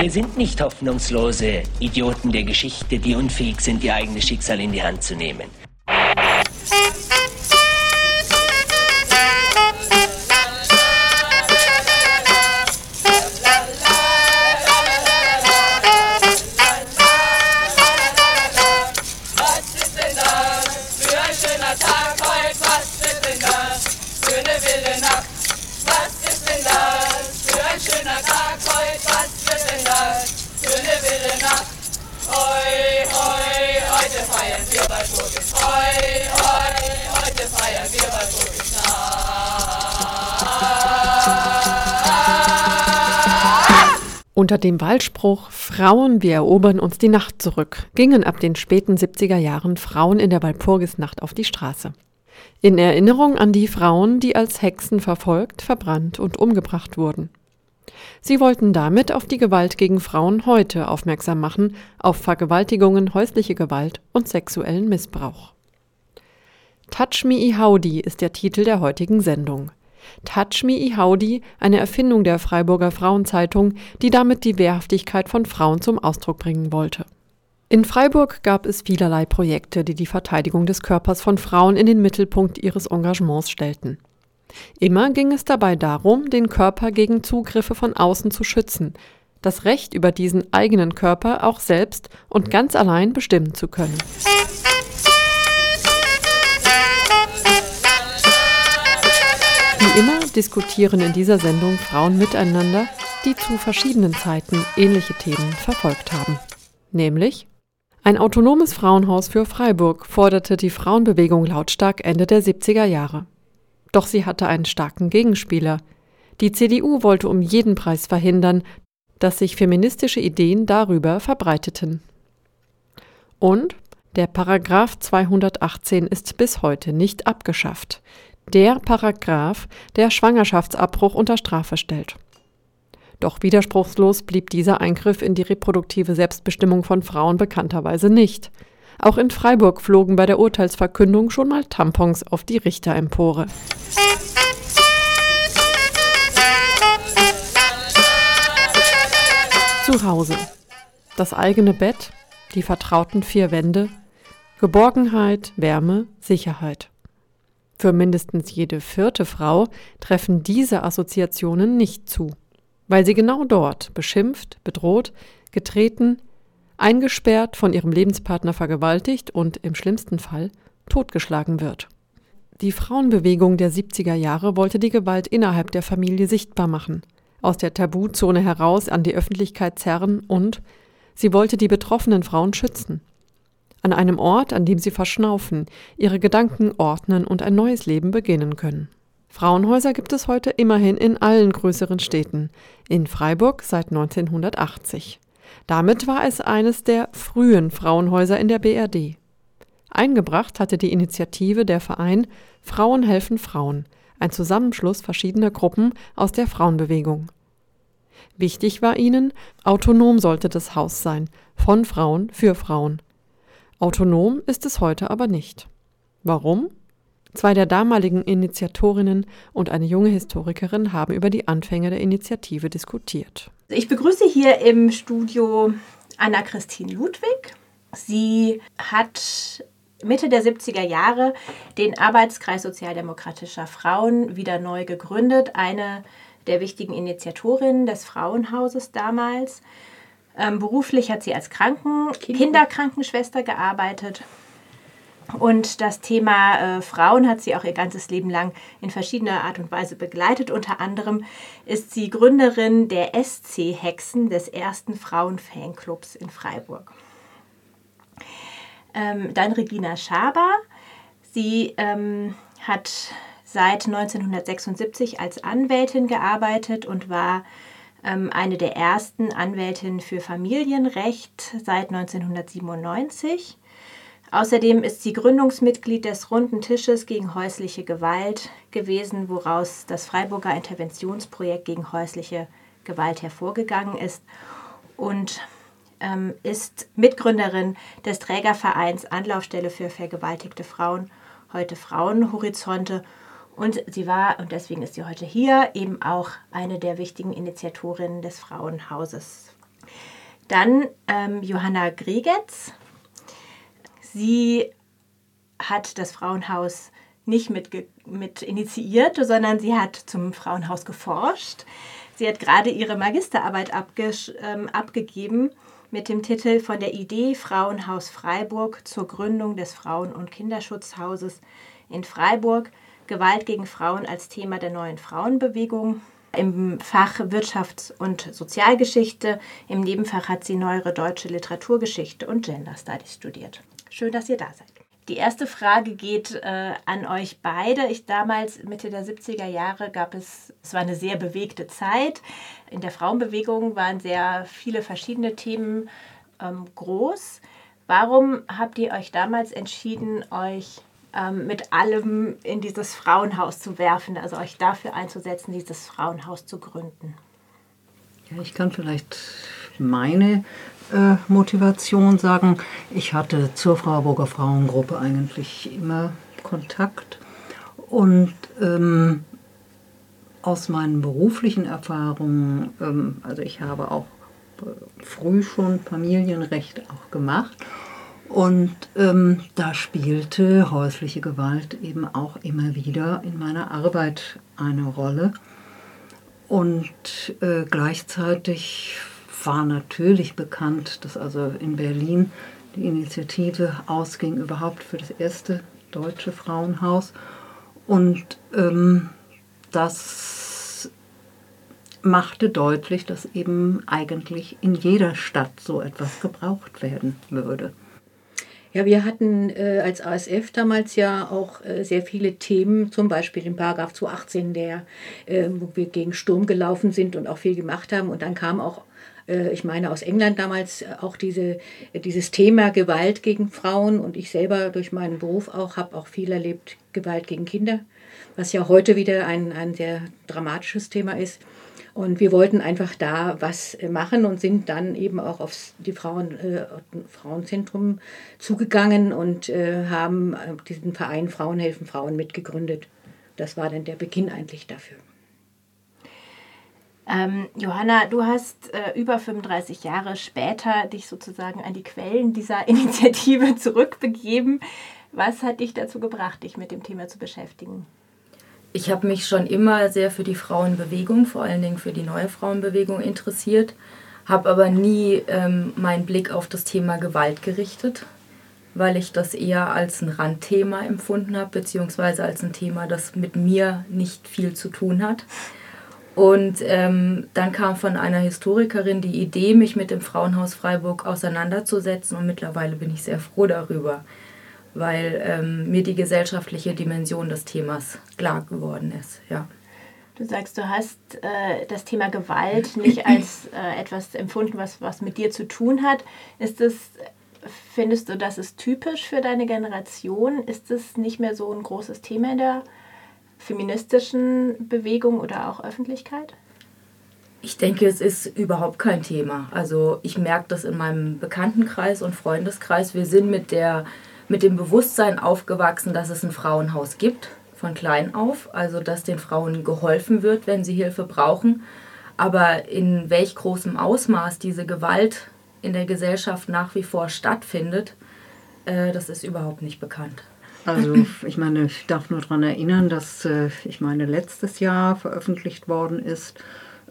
Wir sind nicht hoffnungslose Idioten der Geschichte, die unfähig sind, ihr eigenes Schicksal in die Hand zu nehmen. Unter dem Wahlspruch Frauen, wir erobern uns die Nacht zurück, gingen ab den späten 70er Jahren Frauen in der Walpurgisnacht auf die Straße. In Erinnerung an die Frauen, die als Hexen verfolgt, verbrannt und umgebracht wurden. Sie wollten damit auf die Gewalt gegen Frauen heute aufmerksam machen, auf Vergewaltigungen, häusliche Gewalt und sexuellen Missbrauch. Touch Me Ihaudy ist der Titel der heutigen Sendung. Touch Me Ihaudy, eine Erfindung der Freiburger Frauenzeitung, die damit die Wehrhaftigkeit von Frauen zum Ausdruck bringen wollte. In Freiburg gab es vielerlei Projekte, die die Verteidigung des Körpers von Frauen in den Mittelpunkt ihres Engagements stellten. Immer ging es dabei darum, den Körper gegen Zugriffe von außen zu schützen, das Recht über diesen eigenen Körper auch selbst und ganz allein bestimmen zu können. Diskutieren in dieser Sendung Frauen miteinander, die zu verschiedenen Zeiten ähnliche Themen verfolgt haben. Nämlich ein autonomes Frauenhaus für Freiburg forderte die Frauenbewegung lautstark Ende der 70er Jahre. Doch sie hatte einen starken Gegenspieler. Die CDU wollte um jeden Preis verhindern, dass sich feministische Ideen darüber verbreiteten. Und der Paragraph 218 ist bis heute nicht abgeschafft. Der Paragraph, der Schwangerschaftsabbruch unter Strafe stellt. Doch widerspruchslos blieb dieser Eingriff in die reproduktive Selbstbestimmung von Frauen bekannterweise nicht. Auch in Freiburg flogen bei der Urteilsverkündung schon mal Tampons auf die Richterempore. Zu Hause. Das eigene Bett, die vertrauten vier Wände, Geborgenheit, Wärme, Sicherheit. Für mindestens jede vierte Frau treffen diese Assoziationen nicht zu, weil sie genau dort beschimpft, bedroht, getreten, eingesperrt, von ihrem Lebenspartner vergewaltigt und im schlimmsten Fall totgeschlagen wird. Die Frauenbewegung der 70er Jahre wollte die Gewalt innerhalb der Familie sichtbar machen, aus der Tabuzone heraus an die Öffentlichkeit zerren und sie wollte die betroffenen Frauen schützen an einem Ort, an dem sie verschnaufen, ihre Gedanken ordnen und ein neues Leben beginnen können. Frauenhäuser gibt es heute immerhin in allen größeren Städten, in Freiburg seit 1980. Damit war es eines der frühen Frauenhäuser in der BRD. Eingebracht hatte die Initiative der Verein Frauen helfen Frauen, ein Zusammenschluss verschiedener Gruppen aus der Frauenbewegung. Wichtig war ihnen, autonom sollte das Haus sein, von Frauen für Frauen. Autonom ist es heute aber nicht. Warum? Zwei der damaligen Initiatorinnen und eine junge Historikerin haben über die Anfänge der Initiative diskutiert. Ich begrüße hier im Studio Anna-Christine Ludwig. Sie hat Mitte der 70er Jahre den Arbeitskreis Sozialdemokratischer Frauen wieder neu gegründet, eine der wichtigen Initiatorinnen des Frauenhauses damals. Ähm, beruflich hat sie als Kranken Kinderkrankenschwester gearbeitet. Und das Thema äh, Frauen hat sie auch ihr ganzes Leben lang in verschiedener Art und Weise begleitet. Unter anderem ist sie Gründerin der SC Hexen, des ersten Frauenfanclubs in Freiburg. Ähm, dann Regina Schaber. Sie ähm, hat seit 1976 als Anwältin gearbeitet und war eine der ersten Anwältinnen für Familienrecht seit 1997. Außerdem ist sie Gründungsmitglied des Runden Tisches gegen häusliche Gewalt gewesen, woraus das Freiburger Interventionsprojekt gegen häusliche Gewalt hervorgegangen ist und ähm, ist Mitgründerin des Trägervereins Anlaufstelle für vergewaltigte Frauen, heute Frauenhorizonte. Und sie war, und deswegen ist sie heute hier, eben auch eine der wichtigen Initiatorinnen des Frauenhauses. Dann ähm, Johanna Gregetz. Sie hat das Frauenhaus nicht mit, mit initiiert, sondern sie hat zum Frauenhaus geforscht. Sie hat gerade ihre Magisterarbeit ähm, abgegeben mit dem Titel Von der Idee Frauenhaus Freiburg zur Gründung des Frauen- und Kinderschutzhauses in Freiburg. Gewalt gegen Frauen als Thema der neuen Frauenbewegung. Im Fach Wirtschafts- und Sozialgeschichte. Im Nebenfach hat sie neuere deutsche Literaturgeschichte und Gender Studies studiert. Schön, dass ihr da seid. Die erste Frage geht äh, an euch beide. Ich damals, Mitte der 70er Jahre, gab es, es war eine sehr bewegte Zeit. In der Frauenbewegung waren sehr viele verschiedene Themen ähm, groß. Warum habt ihr euch damals entschieden, euch ähm, mit allem in dieses Frauenhaus zu werfen, also euch dafür einzusetzen, dieses Frauenhaus zu gründen? Ja, ich kann vielleicht meine äh, Motivation sagen. Ich hatte zur Freiburger Frauengruppe eigentlich immer Kontakt und ähm, aus meinen beruflichen Erfahrungen, ähm, also ich habe auch äh, früh schon Familienrecht auch gemacht und ähm, da spielte häusliche Gewalt eben auch immer wieder in meiner Arbeit eine Rolle. Und äh, gleichzeitig war natürlich bekannt, dass also in Berlin die Initiative ausging überhaupt für das erste deutsche Frauenhaus. Und ähm, das machte deutlich, dass eben eigentlich in jeder Stadt so etwas gebraucht werden würde. Ja, wir hatten äh, als ASF damals ja auch äh, sehr viele Themen, zum Beispiel den Paragraph 218, der, äh, wo wir gegen Sturm gelaufen sind und auch viel gemacht haben. Und dann kam auch äh, ich meine aus England damals äh, auch diese, dieses Thema Gewalt gegen Frauen und ich selber durch meinen Beruf auch habe auch viel erlebt, Gewalt gegen Kinder, was ja heute wieder ein, ein sehr dramatisches Thema ist. Und wir wollten einfach da was machen und sind dann eben auch auf die Frauen, äh, Frauenzentrum zugegangen und äh, haben äh, diesen Verein Frauen helfen Frauen mitgegründet. Das war dann der Beginn eigentlich dafür. Ähm, Johanna, du hast äh, über 35 Jahre später dich sozusagen an die Quellen dieser Initiative zurückbegeben. Was hat dich dazu gebracht, dich mit dem Thema zu beschäftigen? Ich habe mich schon immer sehr für die Frauenbewegung, vor allen Dingen für die neue Frauenbewegung interessiert, habe aber nie ähm, meinen Blick auf das Thema Gewalt gerichtet, weil ich das eher als ein Randthema empfunden habe, beziehungsweise als ein Thema, das mit mir nicht viel zu tun hat. Und ähm, dann kam von einer Historikerin die Idee, mich mit dem Frauenhaus Freiburg auseinanderzusetzen. Und mittlerweile bin ich sehr froh darüber, weil ähm, mir die gesellschaftliche Dimension des Themas klar geworden ist. Ja. Du sagst, du hast äh, das Thema Gewalt nicht als äh, etwas empfunden, was, was mit dir zu tun hat. Ist es, findest du, das ist typisch für deine Generation? Ist es nicht mehr so ein großes Thema in der feministischen Bewegung oder auch Öffentlichkeit? Ich denke, es ist überhaupt kein Thema. Also ich merke das in meinem Bekanntenkreis und Freundeskreis. Wir sind mit, der, mit dem Bewusstsein aufgewachsen, dass es ein Frauenhaus gibt, von klein auf. Also dass den Frauen geholfen wird, wenn sie Hilfe brauchen. Aber in welch großem Ausmaß diese Gewalt in der Gesellschaft nach wie vor stattfindet, äh, das ist überhaupt nicht bekannt. Also ich meine, ich darf nur daran erinnern, dass äh, ich meine letztes Jahr veröffentlicht worden ist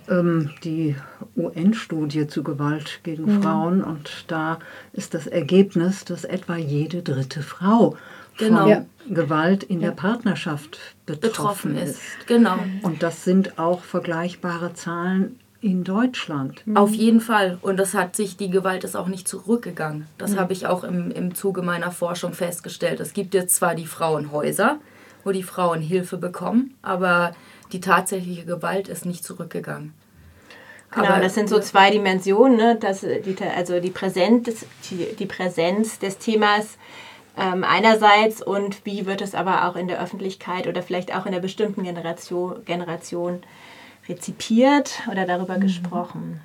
die UN-Studie zu Gewalt gegen mhm. Frauen und da ist das Ergebnis, dass etwa jede dritte Frau genau. von ja. Gewalt in ja. der Partnerschaft betroffen, betroffen ist. ist. Genau. Und das sind auch vergleichbare Zahlen in Deutschland. Auf jeden Fall. Und das hat sich, die Gewalt ist auch nicht zurückgegangen. Das mhm. habe ich auch im, im Zuge meiner Forschung festgestellt. Es gibt jetzt zwar die Frauenhäuser, wo die Frauen Hilfe bekommen, aber die tatsächliche Gewalt ist nicht zurückgegangen. Genau, Aber das sind so zwei Dimensionen, ne? das, die, also die Präsenz, die, die Präsenz des Themas ähm, einerseits und wie wird es aber auch in der Öffentlichkeit oder vielleicht auch in der bestimmten Generation, Generation rezipiert oder darüber mhm. gesprochen.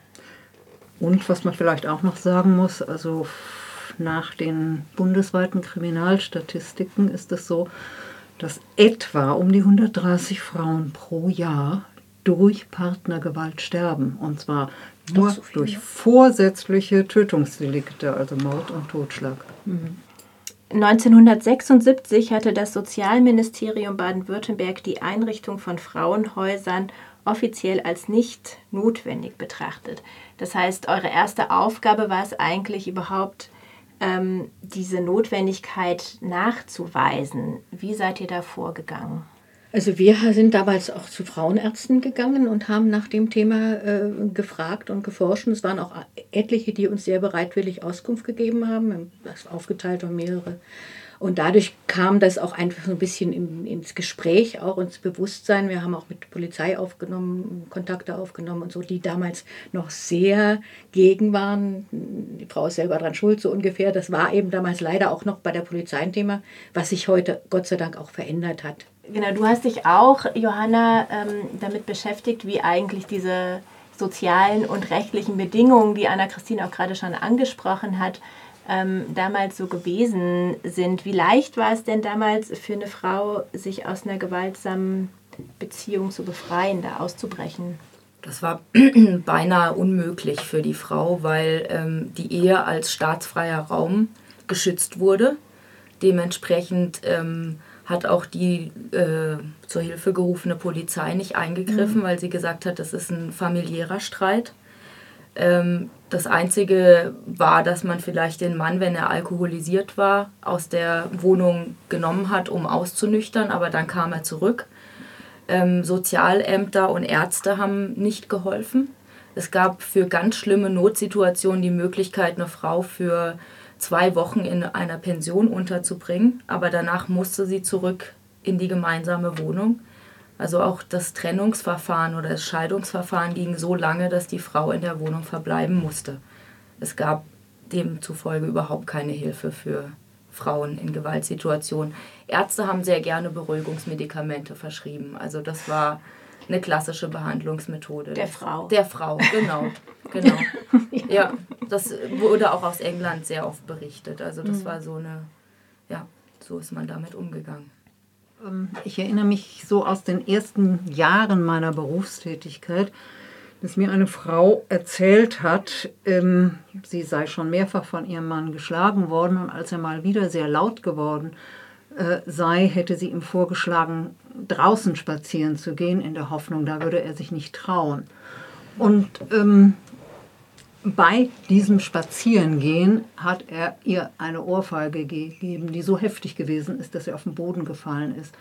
Und was man vielleicht auch noch sagen muss, also nach den bundesweiten Kriminalstatistiken ist es so, dass etwa um die 130 Frauen pro Jahr durch Partnergewalt sterben. Und zwar nur so durch vorsätzliche Tötungsdelikte, also Mord und Totschlag. Mhm. 1976 hatte das Sozialministerium Baden-Württemberg die Einrichtung von Frauenhäusern offiziell als nicht notwendig betrachtet. Das heißt, eure erste Aufgabe war es eigentlich überhaupt, ähm, diese Notwendigkeit nachzuweisen. Wie seid ihr da vorgegangen? Also wir sind damals auch zu Frauenärzten gegangen und haben nach dem Thema äh, gefragt und geforscht. Es waren auch etliche, die uns sehr bereitwillig Auskunft gegeben haben, das aufgeteilt auf mehrere. Und dadurch kam das auch einfach so ein bisschen in, ins Gespräch, auch ins Bewusstsein. Wir haben auch mit Polizei aufgenommen, Kontakte aufgenommen und so, die damals noch sehr gegen waren. Die Frau ist selber dran schuld, so ungefähr. Das war eben damals leider auch noch bei der Polizei ein Thema, was sich heute Gott sei Dank auch verändert hat. Genau, du hast dich auch, Johanna, ähm, damit beschäftigt, wie eigentlich diese sozialen und rechtlichen Bedingungen, die Anna-Christine auch gerade schon angesprochen hat, ähm, damals so gewesen sind. Wie leicht war es denn damals für eine Frau, sich aus einer gewaltsamen Beziehung zu befreien, da auszubrechen? Das war beinahe unmöglich für die Frau, weil ähm, die Ehe als staatsfreier Raum geschützt wurde. Dementsprechend ähm, hat auch die äh, zur Hilfe gerufene Polizei nicht eingegriffen, mhm. weil sie gesagt hat, das ist ein familiärer Streit. Ähm, das Einzige war, dass man vielleicht den Mann, wenn er alkoholisiert war, aus der Wohnung genommen hat, um auszunüchtern, aber dann kam er zurück. Ähm, Sozialämter und Ärzte haben nicht geholfen. Es gab für ganz schlimme Notsituationen die Möglichkeit, eine Frau für zwei Wochen in einer Pension unterzubringen, aber danach musste sie zurück in die gemeinsame Wohnung. Also auch das Trennungsverfahren oder das Scheidungsverfahren ging so lange, dass die Frau in der Wohnung verbleiben musste. Es gab demzufolge überhaupt keine Hilfe für Frauen in Gewaltsituationen. Ärzte haben sehr gerne Beruhigungsmedikamente verschrieben. Also das war eine klassische Behandlungsmethode. Der Frau. Der Frau, genau. genau. ja, das wurde auch aus England sehr oft berichtet. Also das mhm. war so eine, ja, so ist man damit umgegangen. Ähm, ich erinnere mich so aus den ersten Jahren meiner Berufstätigkeit, dass mir eine Frau erzählt hat, ähm, sie sei schon mehrfach von ihrem Mann geschlagen worden und als er mal wieder sehr laut geworden äh, sei, hätte sie ihm vorgeschlagen, draußen spazieren zu gehen, in der Hoffnung, da würde er sich nicht trauen. Und ähm, bei diesem Spazierengehen hat er ihr eine Ohrfeige gegeben, die so heftig gewesen ist, dass sie auf den Boden gefallen ist.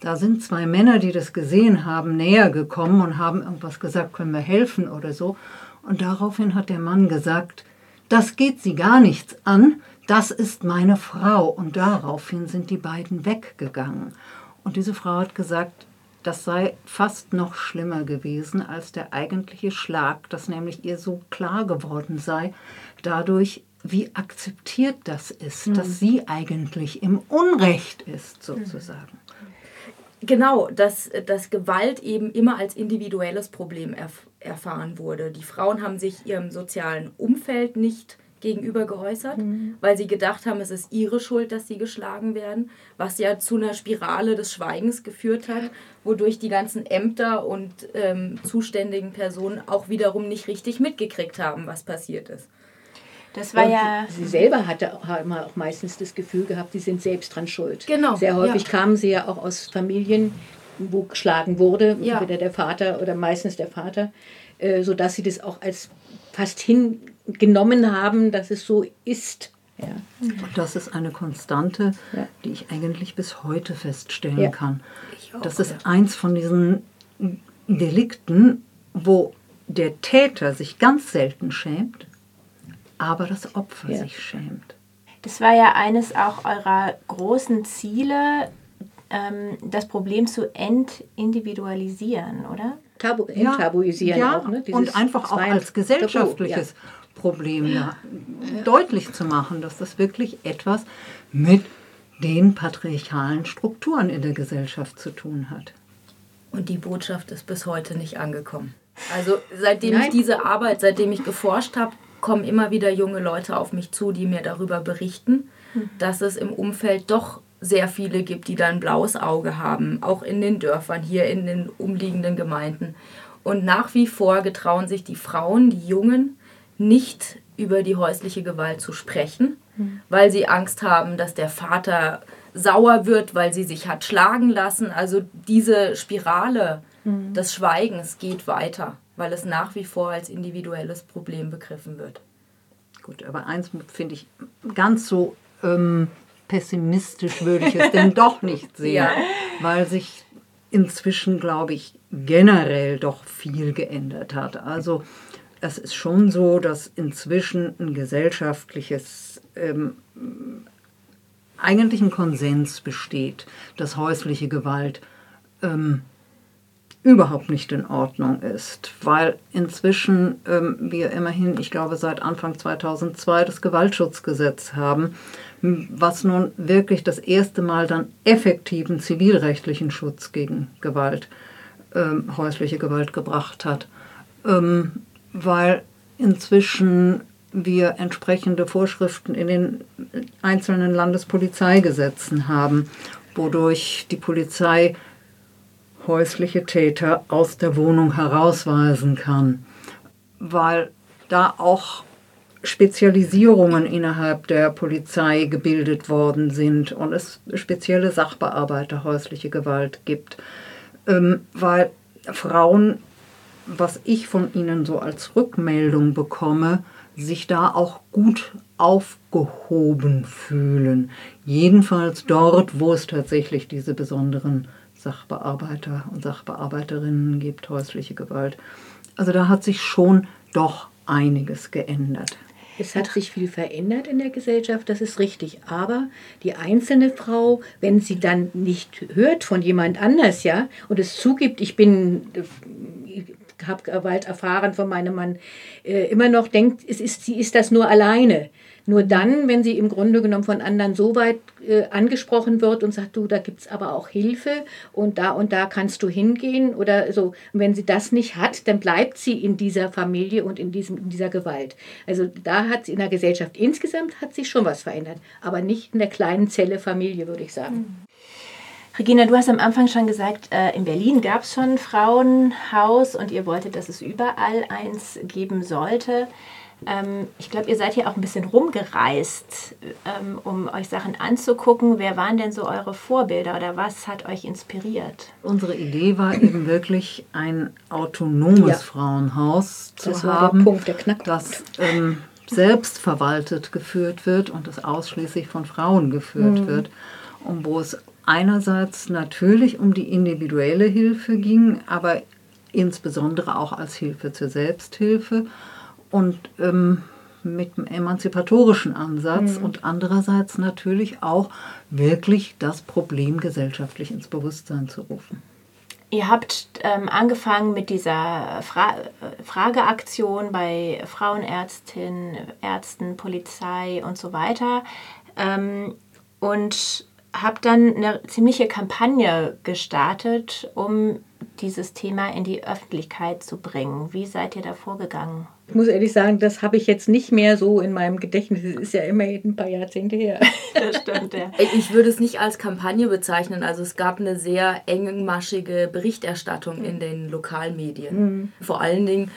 Da sind zwei Männer, die das gesehen haben, näher gekommen und haben irgendwas gesagt, können wir helfen oder so. Und daraufhin hat der Mann gesagt, das geht sie gar nichts an, das ist meine Frau. Und daraufhin sind die beiden weggegangen. Und diese Frau hat gesagt, das sei fast noch schlimmer gewesen als der eigentliche Schlag, dass nämlich ihr so klar geworden sei, dadurch, wie akzeptiert das ist, mhm. dass sie eigentlich im Unrecht ist, sozusagen. Genau, dass, dass Gewalt eben immer als individuelles Problem erf erfahren wurde. Die Frauen haben sich ihrem sozialen Umfeld nicht gegenüber geäußert, mhm. weil sie gedacht haben, es ist ihre Schuld, dass sie geschlagen werden, was ja zu einer Spirale des Schweigens geführt hat, wodurch die ganzen Ämter und ähm, zuständigen Personen auch wiederum nicht richtig mitgekriegt haben, was passiert ist. Das war und ja. Sie selber hatte auch meistens das Gefühl gehabt, sie sind selbst dran schuld. Genau. Sehr häufig ja. kamen sie ja auch aus Familien, wo geschlagen wurde, ja. entweder der Vater oder meistens der Vater, äh, sodass sie das auch als fast hingenommen haben, dass es so ist. Ja. Und das ist eine Konstante, ja. die ich eigentlich bis heute feststellen ja. kann. Auch, das ist eins von diesen Delikten, wo der Täter sich ganz selten schämt, aber das Opfer sich schämt. Das war ja eines auch eurer großen Ziele, ähm, das Problem zu entindividualisieren, oder? enttabu enttabuisieren ja, auch. Ne? Dieses, und einfach auch als gesellschaftliches Tabu, Problem ja. deutlich zu machen, dass das wirklich etwas mit den patriarchalen Strukturen in der Gesellschaft zu tun hat. Und die Botschaft ist bis heute nicht angekommen. Also seitdem Nein. ich diese Arbeit, seitdem ich geforscht habe, kommen immer wieder junge Leute auf mich zu, die mir darüber berichten, hm. dass es im Umfeld doch sehr viele gibt, die da ein blaues Auge haben, auch in den Dörfern, hier in den umliegenden Gemeinden. Und nach wie vor getrauen sich die Frauen, die Jungen, nicht über die häusliche Gewalt zu sprechen, mhm. weil sie Angst haben, dass der Vater sauer wird, weil sie sich hat schlagen lassen. Also diese Spirale mhm. des Schweigens geht weiter, weil es nach wie vor als individuelles Problem begriffen wird. Gut, aber eins finde ich ganz so ähm, pessimistisch würde ich es denn doch nicht sehen, ja. weil sich inzwischen, glaube ich, generell doch viel geändert hat. Also es ist schon so, dass inzwischen ein gesellschaftliches, ähm, eigentlich ein Konsens besteht, dass häusliche Gewalt ähm, überhaupt nicht in Ordnung ist, weil inzwischen ähm, wir immerhin, ich glaube, seit Anfang 2002 das Gewaltschutzgesetz haben, was nun wirklich das erste Mal dann effektiven zivilrechtlichen Schutz gegen Gewalt, ähm, häusliche Gewalt gebracht hat. Ähm, weil inzwischen wir entsprechende Vorschriften in den einzelnen Landespolizeigesetzen haben, wodurch die Polizei häusliche Täter aus der Wohnung herausweisen kann, weil da auch Spezialisierungen innerhalb der Polizei gebildet worden sind und es spezielle Sachbearbeiter häusliche Gewalt gibt, ähm, weil Frauen, was ich von ihnen so als Rückmeldung bekomme, sich da auch gut aufgehoben fühlen. Jedenfalls dort, wo es tatsächlich diese besonderen Sachbearbeiter und Sachbearbeiterinnen gibt, häusliche Gewalt. Also da hat sich schon doch einiges geändert. Es hat sich viel verändert in der Gesellschaft, das ist richtig. Aber die einzelne Frau, wenn sie dann nicht hört von jemand anders, ja, und es zugibt, ich bin, habe Gewalt erfahren von meinem Mann, äh, immer noch denkt, es ist, sie ist das nur alleine. Nur dann, wenn sie im Grunde genommen von anderen so weit äh, angesprochen wird und sagt, du, da gibt es aber auch Hilfe und da und da kannst du hingehen oder so. Und wenn sie das nicht hat, dann bleibt sie in dieser Familie und in, diesem, in dieser Gewalt. Also da hat sie in der Gesellschaft insgesamt hat sich schon was verändert, aber nicht in der kleinen Zelle Familie, würde ich sagen. Mhm. Regina, du hast am Anfang schon gesagt, äh, in Berlin gab es schon ein Frauenhaus und ihr wolltet, dass es überall eins geben sollte. Ähm, ich glaube, ihr seid hier auch ein bisschen rumgereist, ähm, um euch Sachen anzugucken. Wer waren denn so eure Vorbilder oder was hat euch inspiriert? Unsere Idee war eben wirklich ein autonomes ja. Frauenhaus zu das haben, der Punkt, der das ähm, selbst verwaltet geführt wird und das ausschließlich von Frauen geführt mhm. wird. Und wo es einerseits natürlich um die individuelle Hilfe ging, aber insbesondere auch als Hilfe zur Selbsthilfe und ähm, mit einem emanzipatorischen Ansatz mhm. und andererseits natürlich auch wirklich das Problem gesellschaftlich ins Bewusstsein zu rufen. Ihr habt ähm, angefangen mit dieser Fra Frageaktion bei Frauenärztinnen, Ärzten, Polizei und so weiter ähm, und habt dann eine ziemliche Kampagne gestartet, um dieses Thema in die Öffentlichkeit zu bringen. Wie seid ihr da vorgegangen? Ich muss ehrlich sagen, das habe ich jetzt nicht mehr so in meinem Gedächtnis. Das ist ja immer ein paar Jahrzehnte her. das stimmt, ja. Ich würde es nicht als Kampagne bezeichnen. Also es gab eine sehr engmaschige Berichterstattung in den Lokalmedien. Mhm. Vor allen Dingen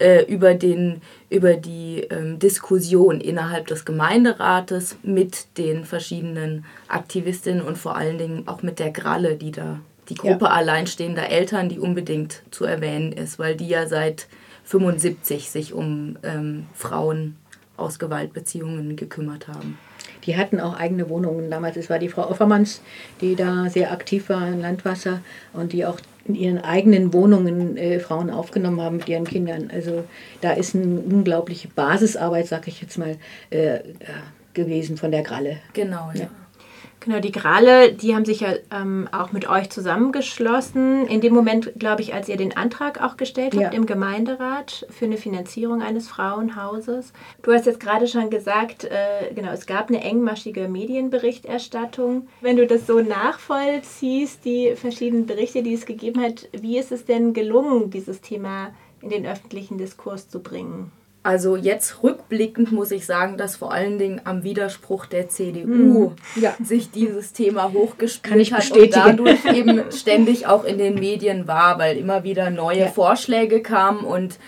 äh, über, den, über die ähm, Diskussion innerhalb des Gemeinderates mit den verschiedenen Aktivistinnen und vor allen Dingen auch mit der Gralle, die da die Gruppe ja. alleinstehender Eltern, die unbedingt zu erwähnen ist, weil die ja seit 75 sich um ähm, Frauen aus Gewaltbeziehungen gekümmert haben. Die hatten auch eigene Wohnungen damals. Es war die Frau Offermanns, die da sehr aktiv war in Landwasser und die auch in ihren eigenen Wohnungen äh, Frauen aufgenommen haben mit ihren Kindern. Also da ist eine unglaubliche Basisarbeit, sag ich jetzt mal, äh, gewesen von der Gralle. Genau, ja. ja. Genau, die Grale, die haben sich ja ähm, auch mit euch zusammengeschlossen. In dem Moment, glaube ich, als ihr den Antrag auch gestellt habt Ja. im Gemeinderat für eine Finanzierung eines Frauenhauses. Du hast jetzt gerade schon gesagt, äh, genau, es gab eine engmaschige Medienberichterstattung. Wenn du das so nachvollziehst, die verschiedenen Berichte, die es gegeben hat, wie ist es denn gelungen, dieses Thema in den öffentlichen Diskurs zu bringen? Also jetzt rückblickend muss ich sagen, dass vor allen Dingen am Widerspruch der CDU Mhm. Ja. sich dieses Thema hochgespielt hat und dadurch eben ständig auch in den Medien war, weil immer wieder neue Ja. Vorschläge kamen und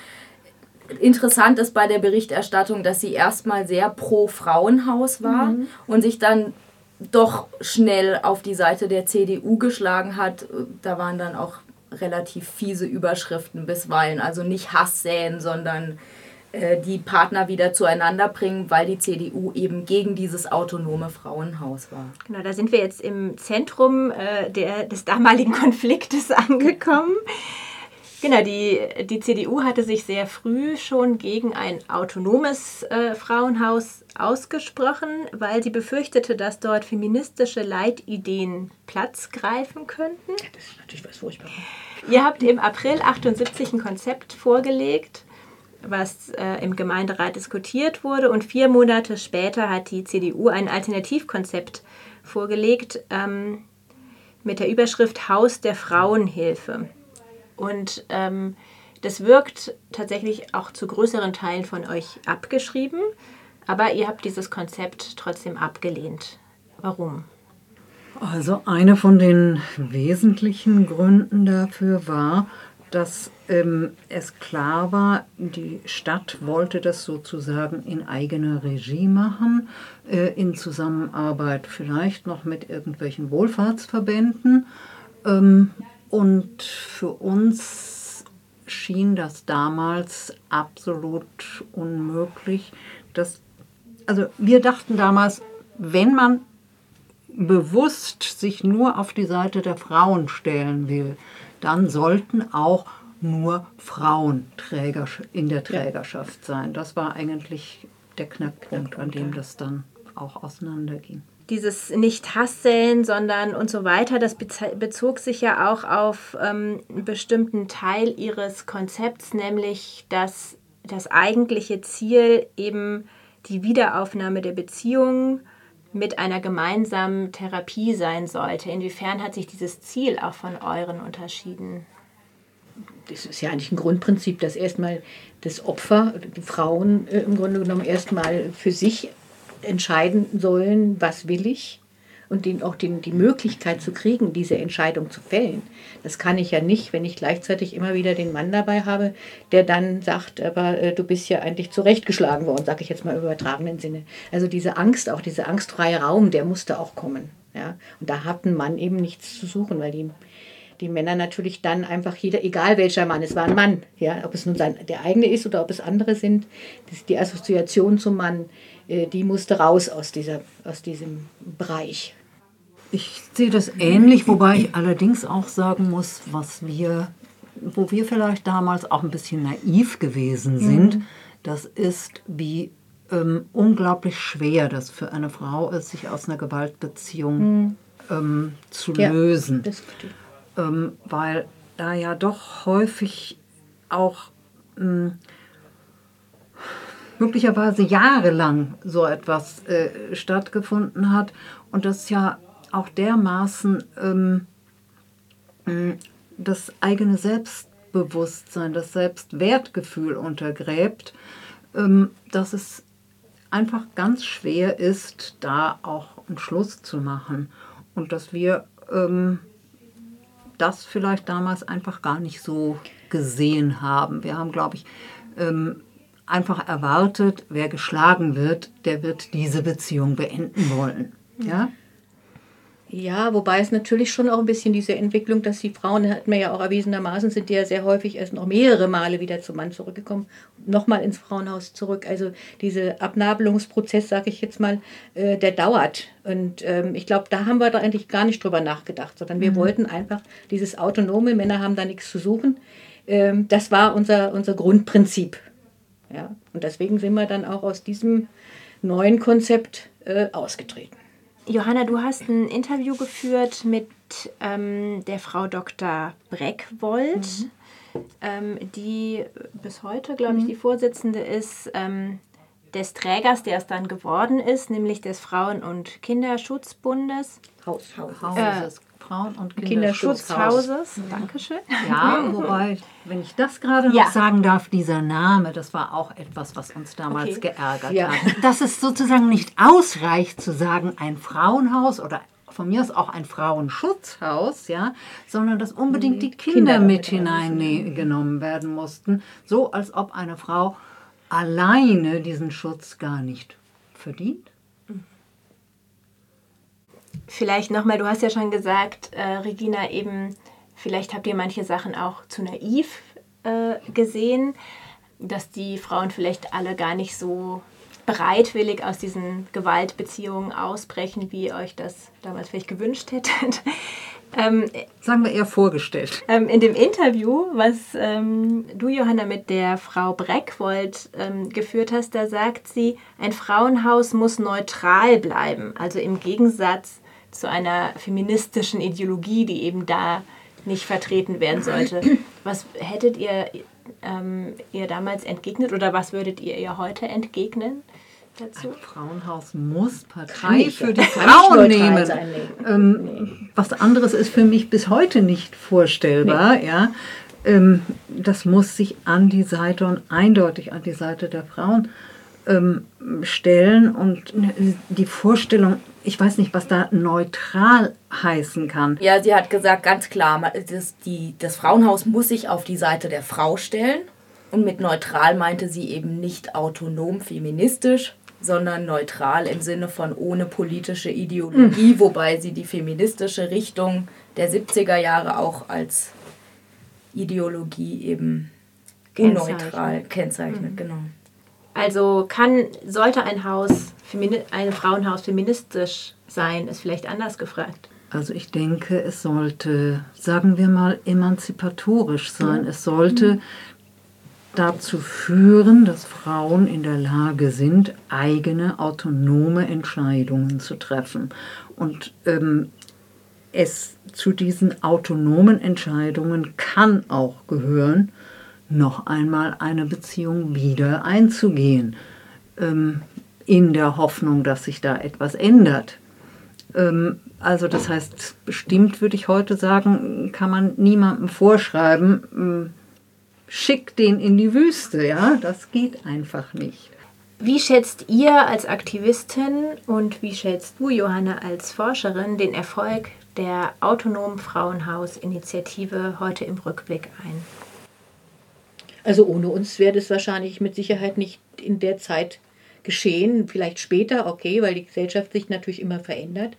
interessant ist bei der Berichterstattung, dass sie erstmal sehr pro Frauenhaus war Mhm. und sich dann doch schnell auf die Seite der CDU geschlagen hat. Da waren dann auch relativ fiese Überschriften bisweilen. Also nicht Hass säen, sondern die Partner wieder zueinander bringen, weil die CDU eben gegen dieses autonome Frauenhaus war. Genau, da sind wir jetzt im Zentrum äh, der, des damaligen Konfliktes angekommen. Genau, die, die CDU hatte sich sehr früh schon gegen ein autonomes äh, Frauenhaus ausgesprochen, weil sie befürchtete, dass dort feministische Leitideen Platz greifen könnten. Das ist natürlich was Furchtbares. Ihr habt im April 78 ein Konzept vorgelegt, was äh, im Gemeinderat diskutiert wurde. Und vier Monate später hat die CDU ein Alternativkonzept vorgelegt ähm, mit der Überschrift Haus der Frauenhilfe. Und ähm, das wirkt tatsächlich auch zu größeren Teilen von euch abgeschrieben. Aber ihr habt dieses Konzept trotzdem abgelehnt. Warum? Also eine von den wesentlichen Gründen dafür war, dass ähm, es klar war, die Stadt wollte das sozusagen in eigener Regie machen, äh, in Zusammenarbeit vielleicht noch mit irgendwelchen Wohlfahrtsverbänden. Ähm, und für uns schien das damals absolut unmöglich. Dass, also wir dachten damals, wenn man bewusst sich nur auf die Seite der Frauen stellen will, dann sollten auch nur Frauen Träger, in der Trägerschaft sein. Das war eigentlich der Knackpunkt, an dem das dann auch auseinanderging. dieses nicht Hasseln, sondern und so weiter, das bezog sich ja auch auf ähm, einen bestimmten Teil ihres Konzepts, nämlich dass das eigentliche Ziel eben die Wiederaufnahme der Beziehungen mit einer gemeinsamen Therapie sein sollte. Inwiefern hat sich dieses Ziel auch von euren unterschieden? Das ist ja eigentlich ein Grundprinzip, dass erstmal das Opfer, die Frauen äh, im Grunde genommen erstmal für sich entscheiden sollen, was will ich und denen auch den, die Möglichkeit zu kriegen, diese Entscheidung zu fällen. Das kann ich ja nicht, wenn ich gleichzeitig immer wieder den Mann dabei habe, der dann sagt, aber äh, du bist ja eigentlich zurechtgeschlagen worden, sage ich jetzt mal im übertragenen Sinne. Also diese Angst, auch dieser angstfreie Raum, der musste auch kommen. Ja? Und da hat ein Mann eben nichts zu suchen, weil die die Männer natürlich dann einfach jeder, egal welcher Mann, es war ein Mann, ja, ob es nun sein, der eigene ist oder ob es andere sind, die Assoziation zum Mann, äh, die musste raus aus, dieser, aus diesem Bereich. Ich sehe das ähnlich, wobei ich allerdings auch sagen muss, was wir, wo wir vielleicht damals auch ein bisschen naiv gewesen sind, Mhm. das ist, wie ähm, unglaublich schwer das für eine Frau ist, sich aus einer Gewaltbeziehung Mhm. ähm, zu Ja, lösen. das stimmt. Ähm, weil da ja doch häufig auch ähm, möglicherweise jahrelang so etwas äh, stattgefunden hat und das ja auch dermaßen ähm, mh, das eigene Selbstbewusstsein, das Selbstwertgefühl untergräbt, ähm, dass es einfach ganz schwer ist, da auch einen Schluss zu machen. Und dass wir ähm, das vielleicht damals einfach gar nicht so gesehen haben. Wir haben, glaube ich, ähm, einfach erwartet, wer geschlagen wird, der wird diese Beziehung beenden wollen. Ja? Ja, wobei es natürlich schon auch ein bisschen diese Entwicklung, dass die Frauen, hat man ja auch erwiesenermaßen, sind die ja sehr häufig erst noch mehrere Male wieder zum Mann zurückgekommen, nochmal ins Frauenhaus zurück. Also dieser Abnabelungsprozess, sage ich jetzt mal, äh, der dauert. Und ähm, ich glaube, da haben wir da eigentlich gar nicht drüber nachgedacht, sondern wir Mhm. wollten einfach dieses autonome, Männer haben da nichts zu suchen. Ähm, das war unser, unser Grundprinzip. Ja? Und deswegen sind wir dann auch aus diesem neuen Konzept äh, ausgetreten. Johanna, du hast ein Interview geführt mit ähm, der Frau Dr. Breckwold, mhm. ähm, die bis heute, glaube ich, mhm. die Vorsitzende ist ähm, des Trägers, der es dann geworden ist, nämlich des Frauen- und Kinderschutzbundes. Haus, Haus. Äh, Frauen- und Kinderschutzhauses. Mhm. Dankeschön. Ja, wobei, wenn ich das gerade noch ja. sagen darf, dieser Name, das war auch etwas, was uns damals okay. geärgert ja. hat. Dass es sozusagen nicht ausreicht zu sagen, ein Frauenhaus oder von mir aus auch ein Frauenschutzhaus, ja, sondern dass unbedingt die Kinder, Kinder mit hineingenommen werden mussten, so als ob eine Frau alleine diesen Schutz gar nicht verdient. Vielleicht nochmal, du hast ja schon gesagt, äh, Regina, eben, vielleicht habt ihr manche Sachen auch zu naiv äh, gesehen, dass die Frauen vielleicht alle gar nicht so bereitwillig aus diesen Gewaltbeziehungen ausbrechen, wie ihr euch das damals vielleicht gewünscht hättet. Ähm, Sagen wir eher vorgestellt. Ähm, in dem Interview, was ähm, du, Johanna, mit der Frau Breckwold ähm, geführt hast, da sagt sie, ein Frauenhaus muss neutral bleiben. Also im Gegensatz zu einer feministischen Ideologie, die eben da nicht vertreten werden sollte. Was hättet ihr ähm, ihr damals entgegnet oder was würdet ihr ihr heute entgegnen? dazu? Ein Frauenhaus muss Partei für die Frauen nehmen. Ähm, nee. Was anderes ist für mich bis heute nicht vorstellbar. Nee. Ja? Ähm, das muss sich an die Seite und eindeutig an die Seite der Frauen ähm, stellen. Und die Vorstellung, ich weiß nicht, was da neutral heißen kann. Ja, sie hat gesagt, ganz klar, das, die, das Frauenhaus muss sich auf die Seite der Frau stellen. Und mit neutral meinte sie eben nicht autonom feministisch, sondern neutral im Sinne von ohne politische Ideologie, mhm. wobei sie die feministische Richtung der 70er Jahre auch als Ideologie eben unneutral kennzeichnet, mhm. genau. Also kann, sollte ein Haus, ein Frauenhaus feministisch sein, ist vielleicht anders gefragt. Also ich denke, es sollte, sagen wir mal, emanzipatorisch sein. Es sollte mhm dazu führen, dass Frauen in der Lage sind, eigene autonome Entscheidungen zu treffen. Und ähm, es zu diesen autonomen Entscheidungen kann auch gehören, noch einmal eine Beziehung wieder einzugehen, ähm, in der Hoffnung, dass sich da etwas ändert. Ähm, also das heißt, bestimmt würde ich heute sagen, kann man niemandem vorschreiben, ähm, schick den in die Wüste, ja, das geht einfach nicht. Wie schätzt ihr als Aktivistin und wie schätzt du, Johanna, als Forscherin den Erfolg der autonomen Frauenhaus-Initiative heute im Rückblick ein? Also ohne uns wäre das wahrscheinlich mit Sicherheit nicht in der Zeit geschehen. Vielleicht später, okay, weil die Gesellschaft sich natürlich immer verändert.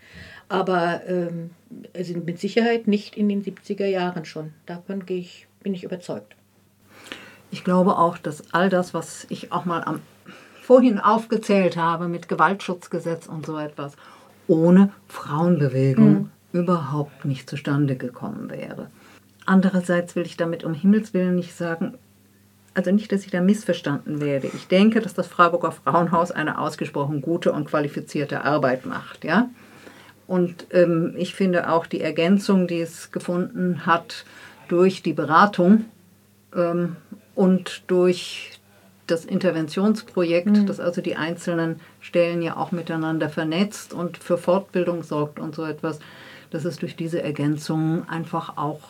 Aber ähm, also mit Sicherheit nicht in den 70er Jahren schon. Davon gehe ich, bin ich überzeugt. Ich glaube auch, dass all das, was ich auch mal am, vorhin aufgezählt habe mit Gewaltschutzgesetz und so etwas, ohne Frauenbewegung mhm. überhaupt nicht zustande gekommen wäre. Andererseits will ich damit um Himmels Willen nicht sagen, also nicht, dass ich da missverstanden werde. Ich denke, dass das Freiburger Frauenhaus eine ausgesprochen gute und qualifizierte Arbeit macht, ja. Und ähm, ich finde auch die Ergänzung, die es gefunden hat durch die Beratung, ähm, und durch das Interventionsprojekt, mhm. das also die einzelnen Stellen ja auch miteinander vernetzt und für Fortbildung sorgt und so etwas, dass es durch diese Ergänzung einfach auch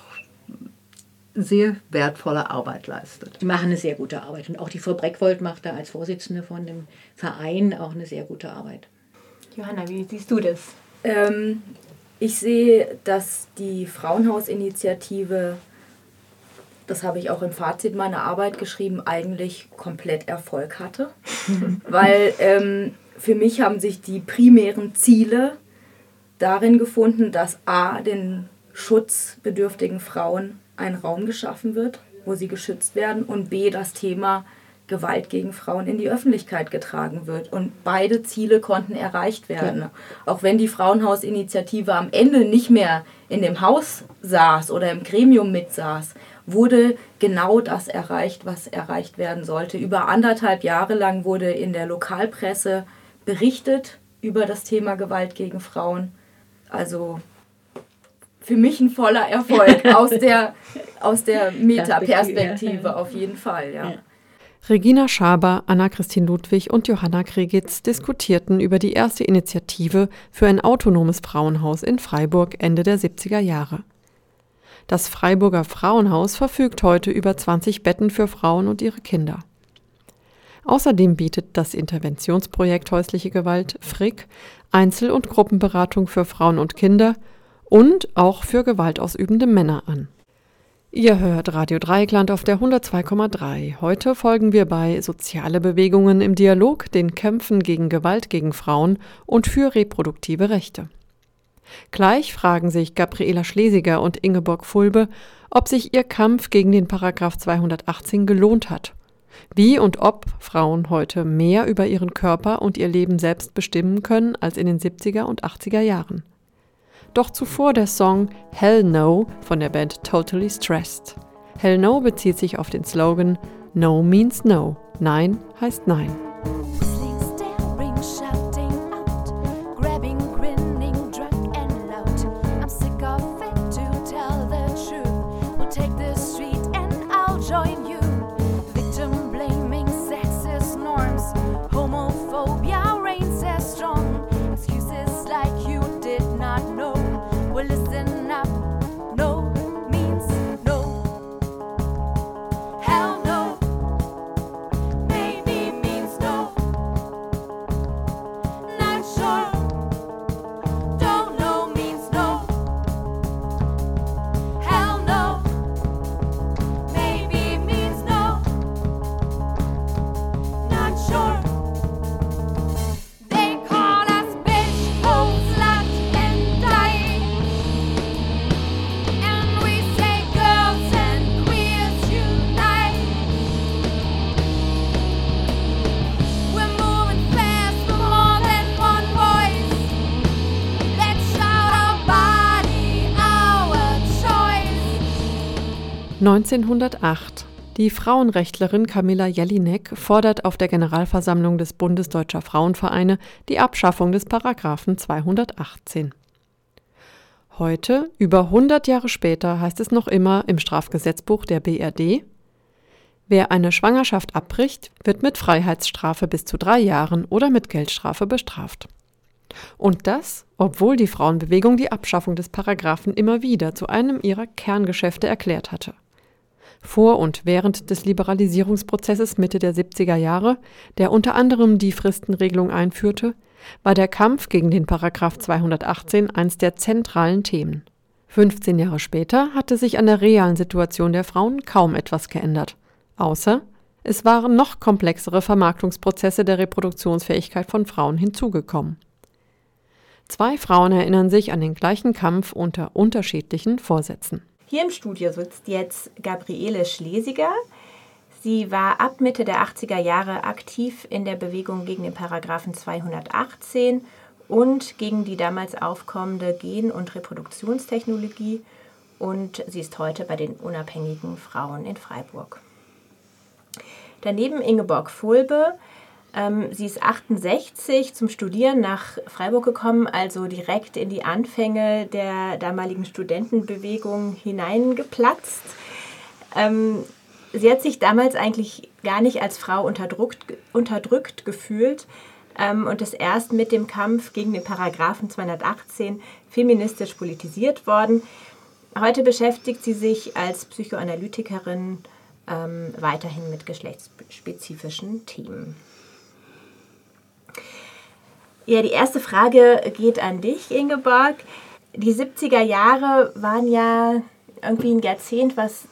sehr wertvolle Arbeit leistet. Die machen eine sehr gute Arbeit. Und auch die Frau Breckwold macht da als Vorsitzende von dem Verein auch eine sehr gute Arbeit. Johanna, wie siehst du das? Ähm, ich sehe, dass die Frauenhausinitiative das habe ich auch im Fazit meiner Arbeit geschrieben, eigentlich komplett Erfolg hatte. Weil ähm, für mich haben sich die primären Ziele darin gefunden, dass a, den schutzbedürftigen Frauen ein Raum geschaffen wird, wo sie geschützt werden und b, das Thema Gewalt gegen Frauen in die Öffentlichkeit getragen wird. Und beide Ziele konnten erreicht werden. Ja. Auch wenn die Frauenhausinitiative am Ende nicht mehr in dem Haus saß oder im Gremium mitsaß, wurde genau das erreicht, was erreicht werden sollte. Über anderthalb Jahre lang wurde in der Lokalpresse berichtet über das Thema Gewalt gegen Frauen. Also für mich ein voller Erfolg aus der, aus der Metaperspektive auf jeden Fall, ja. Regina Schaber, Anna-Christine Ludwig und Johanna Kregitz diskutierten über die erste Initiative für ein autonomes Frauenhaus in Freiburg Ende der 70er Jahre. Das Freiburger Frauenhaus verfügt heute über 20 Betten für Frauen und ihre Kinder. Außerdem bietet das Interventionsprojekt Häusliche Gewalt FRIC Einzel- und Gruppenberatung für Frauen und Kinder und auch für gewaltausübende Männer an. Ihr hört Radio Dreieckland auf der 102,3. Heute folgen wir bei Soziale Bewegungen im Dialog den Kämpfen gegen Gewalt gegen Frauen und für reproduktive Rechte. Gleich fragen sich Gabriela Schlesiger und Ingeborg Fulbe, ob sich ihr Kampf gegen den Paragraph 218 gelohnt hat. Wie und ob Frauen heute mehr über ihren Körper und ihr Leben selbst bestimmen können als in den 70er und 80er Jahren. Doch zuvor der Song Hell No von der Band Totally Stressed. Hell No bezieht sich auf den Slogan No means No. Nein heißt Nein. (1908) Die Frauenrechtlerin Kamilla Jelinek fordert auf der Generalversammlung des Bundes Deutscher Frauenvereine die Abschaffung des Paragraphen 218. Heute, über 100 Jahre später, heißt es noch immer im Strafgesetzbuch der BRD: Wer eine Schwangerschaft abbricht, wird mit Freiheitsstrafe bis zu drei Jahren oder mit Geldstrafe bestraft. Und das, obwohl die Frauenbewegung die Abschaffung des Paragraphen immer wieder zu einem ihrer Kerngeschäfte erklärt hatte vor und während des Liberalisierungsprozesses Mitte der 70er Jahre, der unter anderem die Fristenregelung einführte, war der Kampf gegen den Paragraph 218 eines der zentralen Themen. 15 Jahre später hatte sich an der realen Situation der Frauen kaum etwas geändert, außer es waren noch komplexere Vermarktungsprozesse der Reproduktionsfähigkeit von Frauen hinzugekommen. Zwei Frauen erinnern sich an den gleichen Kampf unter unterschiedlichen Vorsätzen. Hier im Studio sitzt jetzt Gabriele Schlesiger. Sie war ab Mitte der 80er Jahre aktiv in der Bewegung gegen den Paragraphen 218 und gegen die damals aufkommende Gen- und Reproduktionstechnologie und sie ist heute bei den unabhängigen Frauen in Freiburg. Daneben Ingeborg Fulbe, sie ist 68 zum Studieren nach Freiburg gekommen, also direkt in die Anfänge der damaligen Studentenbewegung hineingeplatzt. Ähm, sie hat sich damals eigentlich gar nicht als Frau unterdrückt, unterdrückt gefühlt ähm, und ist erst mit dem Kampf gegen den Paragraphen 218 feministisch politisiert worden. Heute beschäftigt sie sich als Psychoanalytikerin ähm, weiterhin mit geschlechtsspezifischen Themen. Ja, die erste Frage geht an dich, Ingeborg. Die 70er Jahre waren ja irgendwie ein Jahrzehnt, was,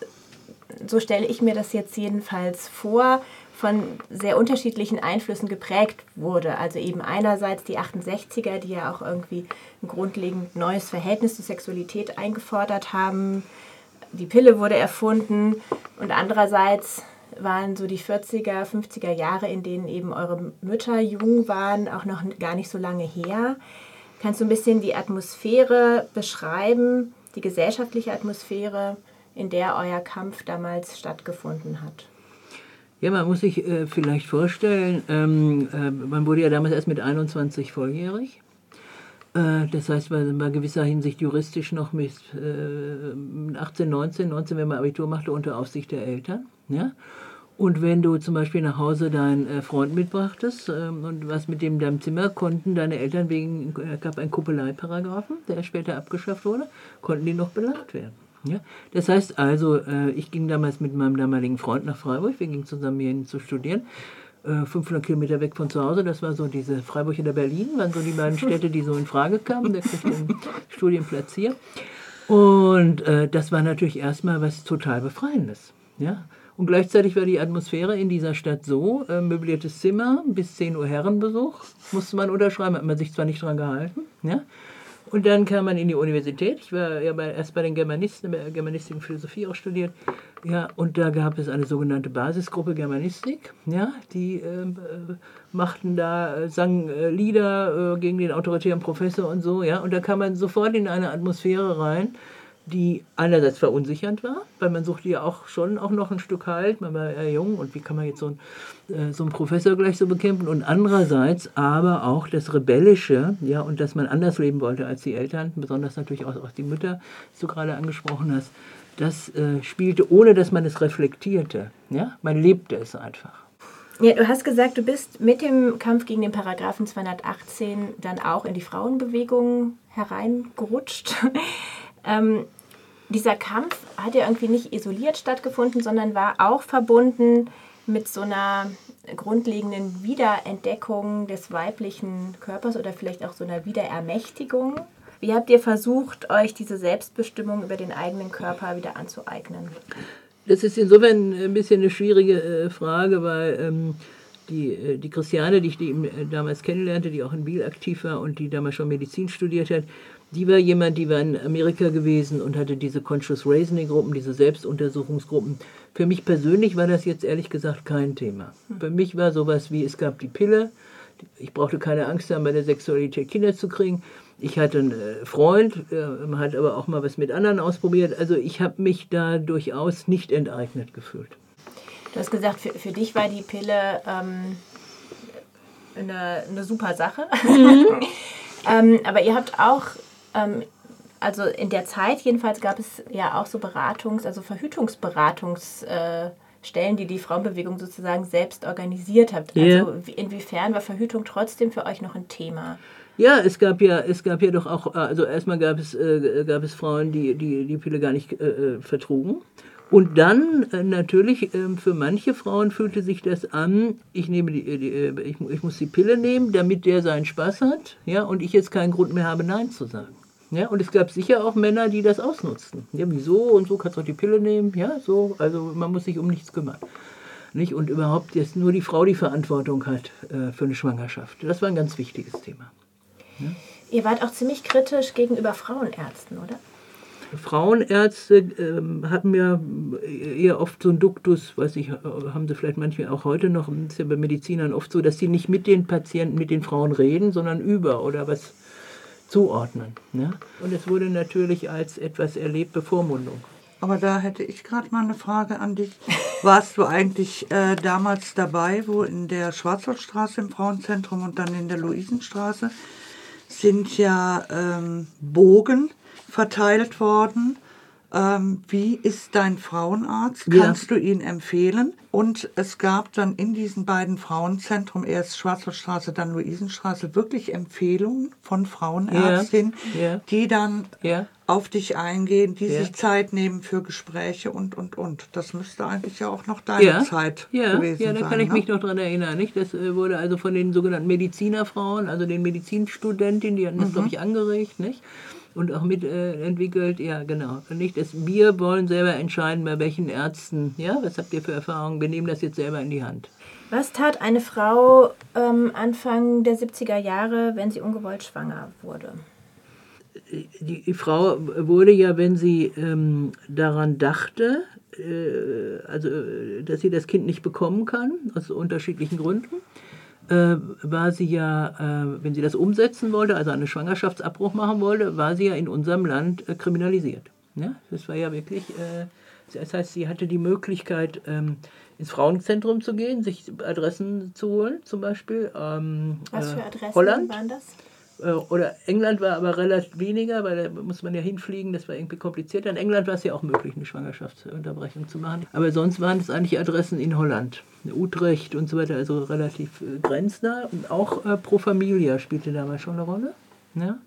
so stelle ich mir das jetzt jedenfalls vor, von sehr unterschiedlichen Einflüssen geprägt wurde. Also eben einerseits die 68er, die ja auch irgendwie ein grundlegend neues Verhältnis zur Sexualität eingefordert haben. Die Pille wurde erfunden und andererseits waren so die 40er, 50er Jahre, in denen eben eure Mütter jung waren, auch noch gar nicht so lange her. Kannst du ein bisschen die Atmosphäre beschreiben, die gesellschaftliche Atmosphäre, in der euer Kampf damals stattgefunden hat? Ja, man muss sich äh, vielleicht vorstellen, ähm, äh, man wurde ja damals erst mit 21 volljährig. Äh, das heißt, man war in gewisser Hinsicht juristisch noch mit 18, 19, 19, wenn man Abitur machte, unter Aufsicht der Eltern. Ja? Und wenn du zum Beispiel nach Hause deinen äh, Freund mitbrachtest ähm, und was mit dem in deinem Zimmer, konnten deine Eltern wegen, es äh, gab einen Kuppeleiparagraphen, der später abgeschafft wurde, konnten die noch belangt werden. Ja? Das heißt also, äh, ich ging damals mit meinem damaligen Freund nach Freiburg, wir gingen zusammen hier hin zu studieren, äh, 500 Kilometer weg von zu Hause, das war so diese Freiburg oder Berlin, waren so die beiden Städte, die so in Frage kamen, der kriegte einen Studienplatz hier. Und das war natürlich erstmal was total Befreiendes. Ja? Und gleichzeitig war die Atmosphäre in dieser Stadt so, äh, möbliertes Zimmer, bis 10 Uhr Herrenbesuch, musste man unterschreiben, hat man sich zwar nicht dran gehalten, ja, und dann kam man in die Universität. Ich war ja bei, erst bei den Germanisten, bei Germanistik und Philosophie auch studiert. Ja, und da gab es eine sogenannte Basisgruppe Germanistik. Ja, die äh, machten da, äh, sangen äh, Lieder äh, gegen den autoritären Professor und so. Ja, und da kam man sofort in eine Atmosphäre rein, die einerseits verunsichernd war, weil man suchte ja auch schon auch noch ein Stück Halt, man war ja jung und wie kann man jetzt so, ein, äh, so einen Professor gleich so bekämpfen und andererseits aber auch das Rebellische, ja, und dass man anders leben wollte als die Eltern, besonders natürlich auch, auch die Mütter, die du gerade angesprochen hast, das äh, spielte, ohne dass man es reflektierte, ja, man lebte es einfach. Ja, du hast gesagt, du bist mit dem Kampf gegen den Paragraphen 218 dann auch in die Frauenbewegung hereingerutscht. ähm, dieser Kampf hat ja irgendwie nicht isoliert stattgefunden, sondern war auch verbunden mit so einer grundlegenden Wiederentdeckung des weiblichen Körpers oder vielleicht auch so einer Wiederermächtigung. Wie habt ihr versucht, euch diese Selbstbestimmung über den eigenen Körper wieder anzueignen? Das ist insofern ein bisschen eine schwierige äh, Frage, weil ähm, die, äh, die Christiane, die ich die äh, damals kennenlernte, die auch in Biel aktiv war und die damals schon Medizin studiert hat, die war jemand, die war in Amerika gewesen und hatte diese Conscious Raising Gruppen, diese Selbstuntersuchungsgruppen. Für mich persönlich war das jetzt ehrlich gesagt kein Thema. Hm. Für mich war sowas wie, es gab die Pille, ich brauchte keine Angst haben, bei der Sexualität Kinder zu kriegen. Ich hatte einen äh, Freund, man hat aber auch mal was mit anderen ausprobiert. Also ich habe mich da durchaus nicht enteignet gefühlt. Du hast gesagt, für, für dich war die Pille ähm, eine, eine super Sache. Mhm. ähm, aber ihr habt auch ähm, also in der Zeit jedenfalls gab es ja auch so Beratungs-, also Verhütungsberatungsstellen, äh, die die Frauenbewegung sozusagen selbst organisiert hat. Yeah. Also inwiefern war Verhütung trotzdem für euch noch ein Thema? Ja, es gab ja, es gab ja doch auch, also erstmal gab es, äh, gab es Frauen, die die, die Pille gar nicht äh, äh vertrugen. Und dann äh, natürlich äh, für manche Frauen fühlte sich das an, ich, nehme die, die äh, ich, ich, muss die Pille nehmen, damit der seinen Spaß hat, ja, und ich jetzt keinen Grund mehr habe, Nein zu sagen. Ja, und es gab sicher auch Männer, die das ausnutzten. Ja, wieso und so kannst du auch die Pille nehmen, ja, so, also man muss sich um nichts kümmern. Nicht? Und überhaupt jetzt nur die Frau die Verantwortung hat äh, für eine Schwangerschaft. Das war ein ganz wichtiges Thema. Ja? Ihr wart auch ziemlich kritisch gegenüber Frauenärzten, oder? Frauenärzte ähm, hatten ja eher oft so einen Duktus, weiß ich, haben sie vielleicht manchmal auch heute noch, ist ja bei Medizinern oft so, dass sie nicht mit den Patienten, mit den Frauen reden, sondern über oder was zuordnen. Ne? Und es wurde natürlich als etwas erlebt Bevormundung. Aber da hätte ich gerade mal eine Frage an dich. Warst du eigentlich äh, damals dabei, wo in der Schwarzwaldstraße im Frauenzentrum und dann in der Luisenstraße sind ja ähm, Bogen verteilt worden ähm, wie ist dein Frauenarzt? Ja. Kannst du ihn empfehlen? Und es gab dann in diesen beiden Frauenzentren, erst Schwarzwaldstraße, dann Luisenstraße, wirklich Empfehlungen von Frauenärztinnen, ja. Ja. die dann auf dich eingehen, die sich Zeit nehmen für Gespräche und, und, und. Das müsste eigentlich ja auch noch deine Zeit gewesen sein. Ja, da kann ich ne? mich noch dran erinnern. Nicht? Das äh, wurde also von den sogenannten Medizinerfrauen, also den Medizinstudentinnen, die hatten das, mhm. glaube ich, angeregt. Nicht? Und auch mitentwickelt. Äh, ja, genau. Und nicht, dass wir wollen selber entscheiden, bei welchen Ärzten, ja, was habt ihr für Erfahrungen? Wir nehmen das jetzt selber in die Hand. Was tat eine Frau ähm, Anfang der 70er Jahre, wenn sie ungewollt schwanger wurde? Die, Frau wurde ja, wenn sie ähm, daran dachte, äh, also dass sie das Kind nicht bekommen kann, aus unterschiedlichen Gründen, äh, war sie ja, äh, wenn sie das umsetzen wollte, also einen Schwangerschaftsabbruch machen wollte, war sie ja in unserem Land äh, kriminalisiert. Ja? Das war ja wirklich, äh, Das heißt, sie hatte die Möglichkeit, ähm, ins Frauenzentrum zu gehen, sich Adressen zu holen, zum Beispiel. Ähm, Was für äh, Adressen Holland. waren das? Äh, Oder England war aber relativ weniger, weil da muss man ja hinfliegen, das war irgendwie komplizierter. In England war es ja auch möglich, eine Schwangerschaftsunterbrechung zu machen. Aber sonst waren es eigentlich Adressen in Holland. Utrecht und so weiter, also relativ äh, grenznah. Und auch äh, Pro Familia spielte damals schon eine Rolle. Ja?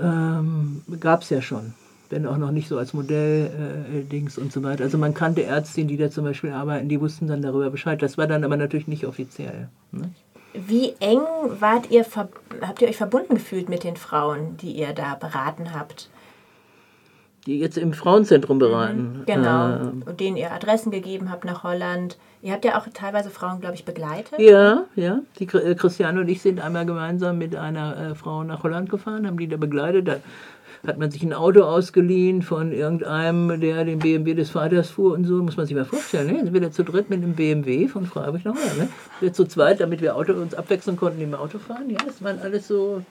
Ähm, Gab es ja schon. Wenn auch noch nicht so als Modell-Dings und so weiter. Also man kannte Ärztinnen, die da zum Beispiel arbeiten, die wussten dann darüber Bescheid. Das war dann aber natürlich nicht offiziell. Ne? Wie eng wart ihr, habt ihr euch verbunden gefühlt mit den Frauen, die ihr da beraten habt? Die jetzt im Frauenzentrum beraten. Genau. Äh, Und denen ihr Adressen gegeben habt nach Holland. Ihr habt ja auch teilweise Frauen, glaube ich, begleitet. Ja, ja. Die äh, Christiane und ich sind einmal gemeinsam mit einer äh, Frau nach Holland gefahren, haben die da begleitet. Da hat man sich ein Auto ausgeliehen von irgendeinem, der den BMW des Vaters fuhr und so. Muss man sich mal vorstellen. Ne? Sind wir da zu dritt mit einem BMW von Freiburg nach Holland. Ne? Wir zu zweit, damit wir Auto, uns abwechseln konnten im Auto fahren. Ja, das waren alles so.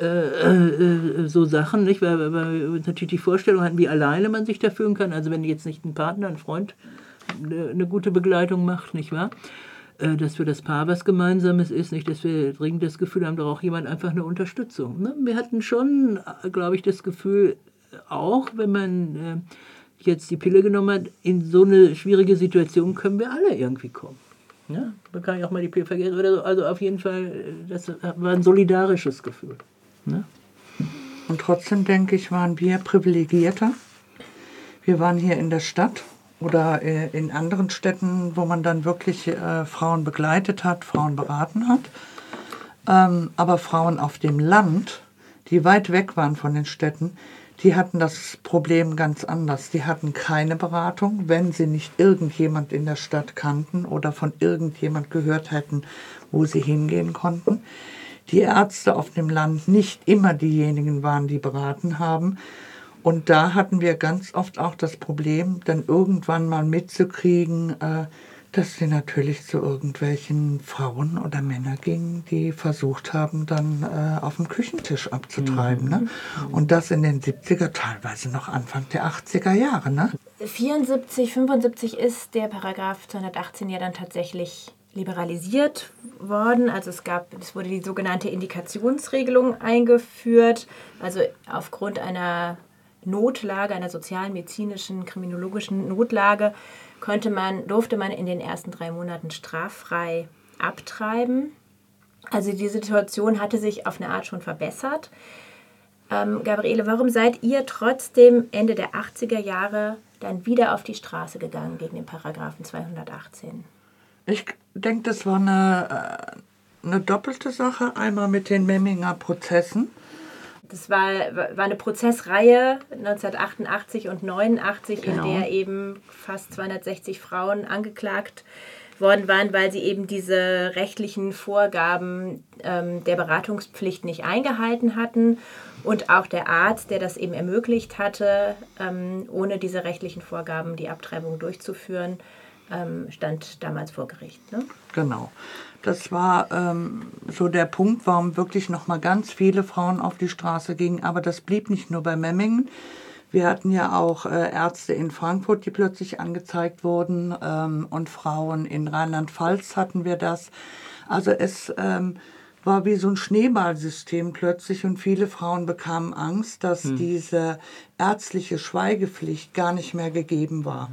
Äh, äh, so Sachen, nicht? Weil, weil wir natürlich die Vorstellung hatten, wie alleine man sich da fühlen kann. Also wenn jetzt nicht ein Partner, ein Freund eine, eine gute Begleitung macht, nicht wahr? Äh, dass für das Paar was Gemeinsames ist, nicht, dass wir dringend das Gefühl haben, da braucht jemand einfach eine Unterstützung. Ne? Wir hatten schon, äh, glaube ich, das Gefühl, auch wenn man äh, jetzt die Pille genommen hat, in so eine schwierige Situation können wir alle irgendwie kommen. Ja? Man kann ja auch mal die Pille vergessen oder so. Also auf jeden Fall, äh, das war ein solidarisches Gefühl. Ne? Und trotzdem denke ich, waren wir privilegierter. Wir waren hier in der Stadt oder äh, in anderen Städten, wo man dann wirklich äh, Frauen begleitet hat, Frauen beraten hat. Ähm, aber Frauen auf dem Land, die weit weg waren von den Städten, die hatten das Problem ganz anders. Die hatten keine Beratung, wenn sie nicht irgendjemand in der Stadt kannten oder von irgendjemand gehört hätten, wo sie hingehen konnten. Die Ärzte auf dem Land nicht immer diejenigen waren, die beraten haben. Und da hatten wir ganz oft auch das Problem, dann irgendwann mal mitzukriegen, äh, dass sie natürlich zu irgendwelchen Frauen oder Männern gingen, die versucht haben, dann äh, auf dem Küchentisch abzutreiben. Ne? Und das in den 70er, teilweise noch Anfang der 80er Jahre. Ne? 74, 75 ist der Paragraph 218 ja dann tatsächlich liberalisiert worden. Also es gab, es wurde die sogenannte Indikationsregelung eingeführt. Also aufgrund einer Notlage, einer sozialen, medizinischen, kriminologischen Notlage, konnte man, durfte man in den ersten drei Monaten straffrei abtreiben. Also die Situation hatte sich auf eine Art schon verbessert. Ähm, Gabriele, warum seid ihr trotzdem Ende der 80er Jahre dann wieder auf die Straße gegangen gegen den Paragraphen 218? Ich denke, das war eine, äh, eine doppelte Sache. Einmal mit den Memminger Prozessen. Das war, war eine Prozessreihe 1988 und 89, Genau. in der eben fast 260 Frauen angeklagt worden waren, weil sie eben diese rechtlichen Vorgaben ähm, der Beratungspflicht nicht eingehalten hatten und auch der Arzt, der das eben ermöglicht hatte, ähm, ohne diese rechtlichen Vorgaben die Abtreibung durchzuführen, ähm, stand damals vor Gericht. Ne? Genau. Das war ähm, so der Punkt, warum wirklich noch mal ganz viele Frauen auf die Straße gingen. Aber das blieb nicht nur bei Memmingen. Wir hatten ja auch äh, Ärzte in Frankfurt, die plötzlich angezeigt wurden ähm, und Frauen in Rheinland-Pfalz hatten wir das. Also es ähm, war wie so ein Schneeballsystem plötzlich und viele Frauen bekamen Angst, dass Hm. diese ärztliche Schweigepflicht gar nicht mehr gegeben war.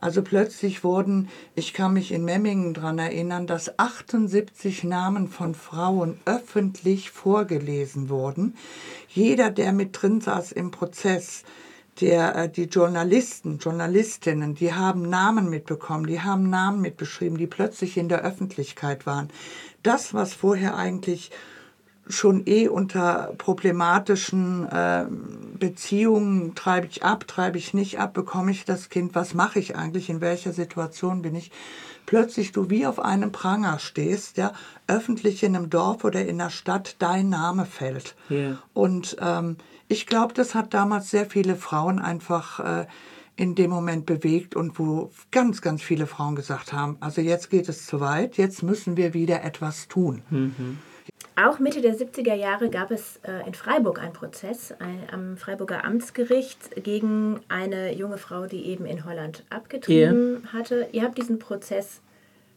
Also plötzlich wurden, ich kann mich in Memmingen daran erinnern, dass 78 Namen von Frauen öffentlich vorgelesen wurden. Jeder, der mit drin saß im Prozess, der, äh, die Journalisten, Journalistinnen, die haben Namen mitbekommen, die haben Namen mitbeschrieben, die plötzlich in der Öffentlichkeit waren. Das, was vorher eigentlich schon eh unter problematischen äh, Beziehungen, treibe ich ab, treibe ich nicht ab, bekomme ich das Kind, was mache ich eigentlich, in welcher Situation bin ich, plötzlich du wie auf einem Pranger stehst, ja, öffentlich in einem Dorf oder in einer Stadt dein Name fällt. Ja. Und ähm, ich glaube, das hat damals sehr viele Frauen einfach äh, in dem Moment bewegt und wo ganz, ganz viele Frauen gesagt haben, also jetzt geht es zu weit, jetzt müssen wir wieder etwas tun. Mhm. Auch Mitte der 70er Jahre gab es äh, in Freiburg einen Prozess ein, am Freiburger Amtsgericht gegen eine junge Frau, die eben in Holland abgetrieben yeah. hatte. Ihr habt diesen Prozess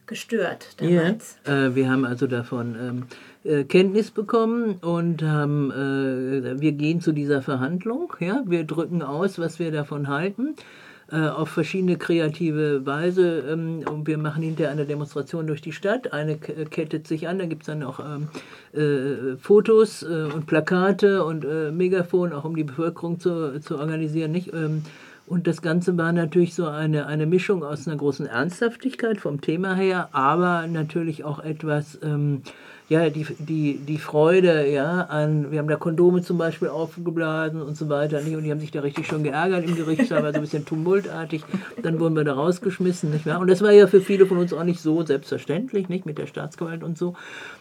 gestört damals. Yeah. Äh, wir haben also davon ähm, äh, Kenntnis bekommen und haben, äh, wir gehen zu dieser Verhandlung. Ja? Wir drücken aus, was wir davon halten äh, auf verschiedene kreative Weise. Ähm, und wir machen hinterher eine Demonstration durch die Stadt. Eine kettet sich an, da gibt es dann auch ähm, äh, Fotos äh, und Plakate und äh, Megafon, auch um die Bevölkerung zu, zu organisieren. Nicht? Ähm, und das Ganze war natürlich so eine, eine Mischung aus einer großen Ernsthaftigkeit vom Thema her, aber natürlich auch etwas ähm, ja, die, die, die Freude, ja, an, wir haben da Kondome zum Beispiel aufgeblasen und so weiter, nicht? Und die haben sich da richtig schon geärgert im Gerichtssaal, war so ein bisschen tumultartig. Dann wurden wir da rausgeschmissen, nicht wahr? Und das war ja für viele von uns auch nicht so selbstverständlich, nicht? Mit der Staatsgewalt und so,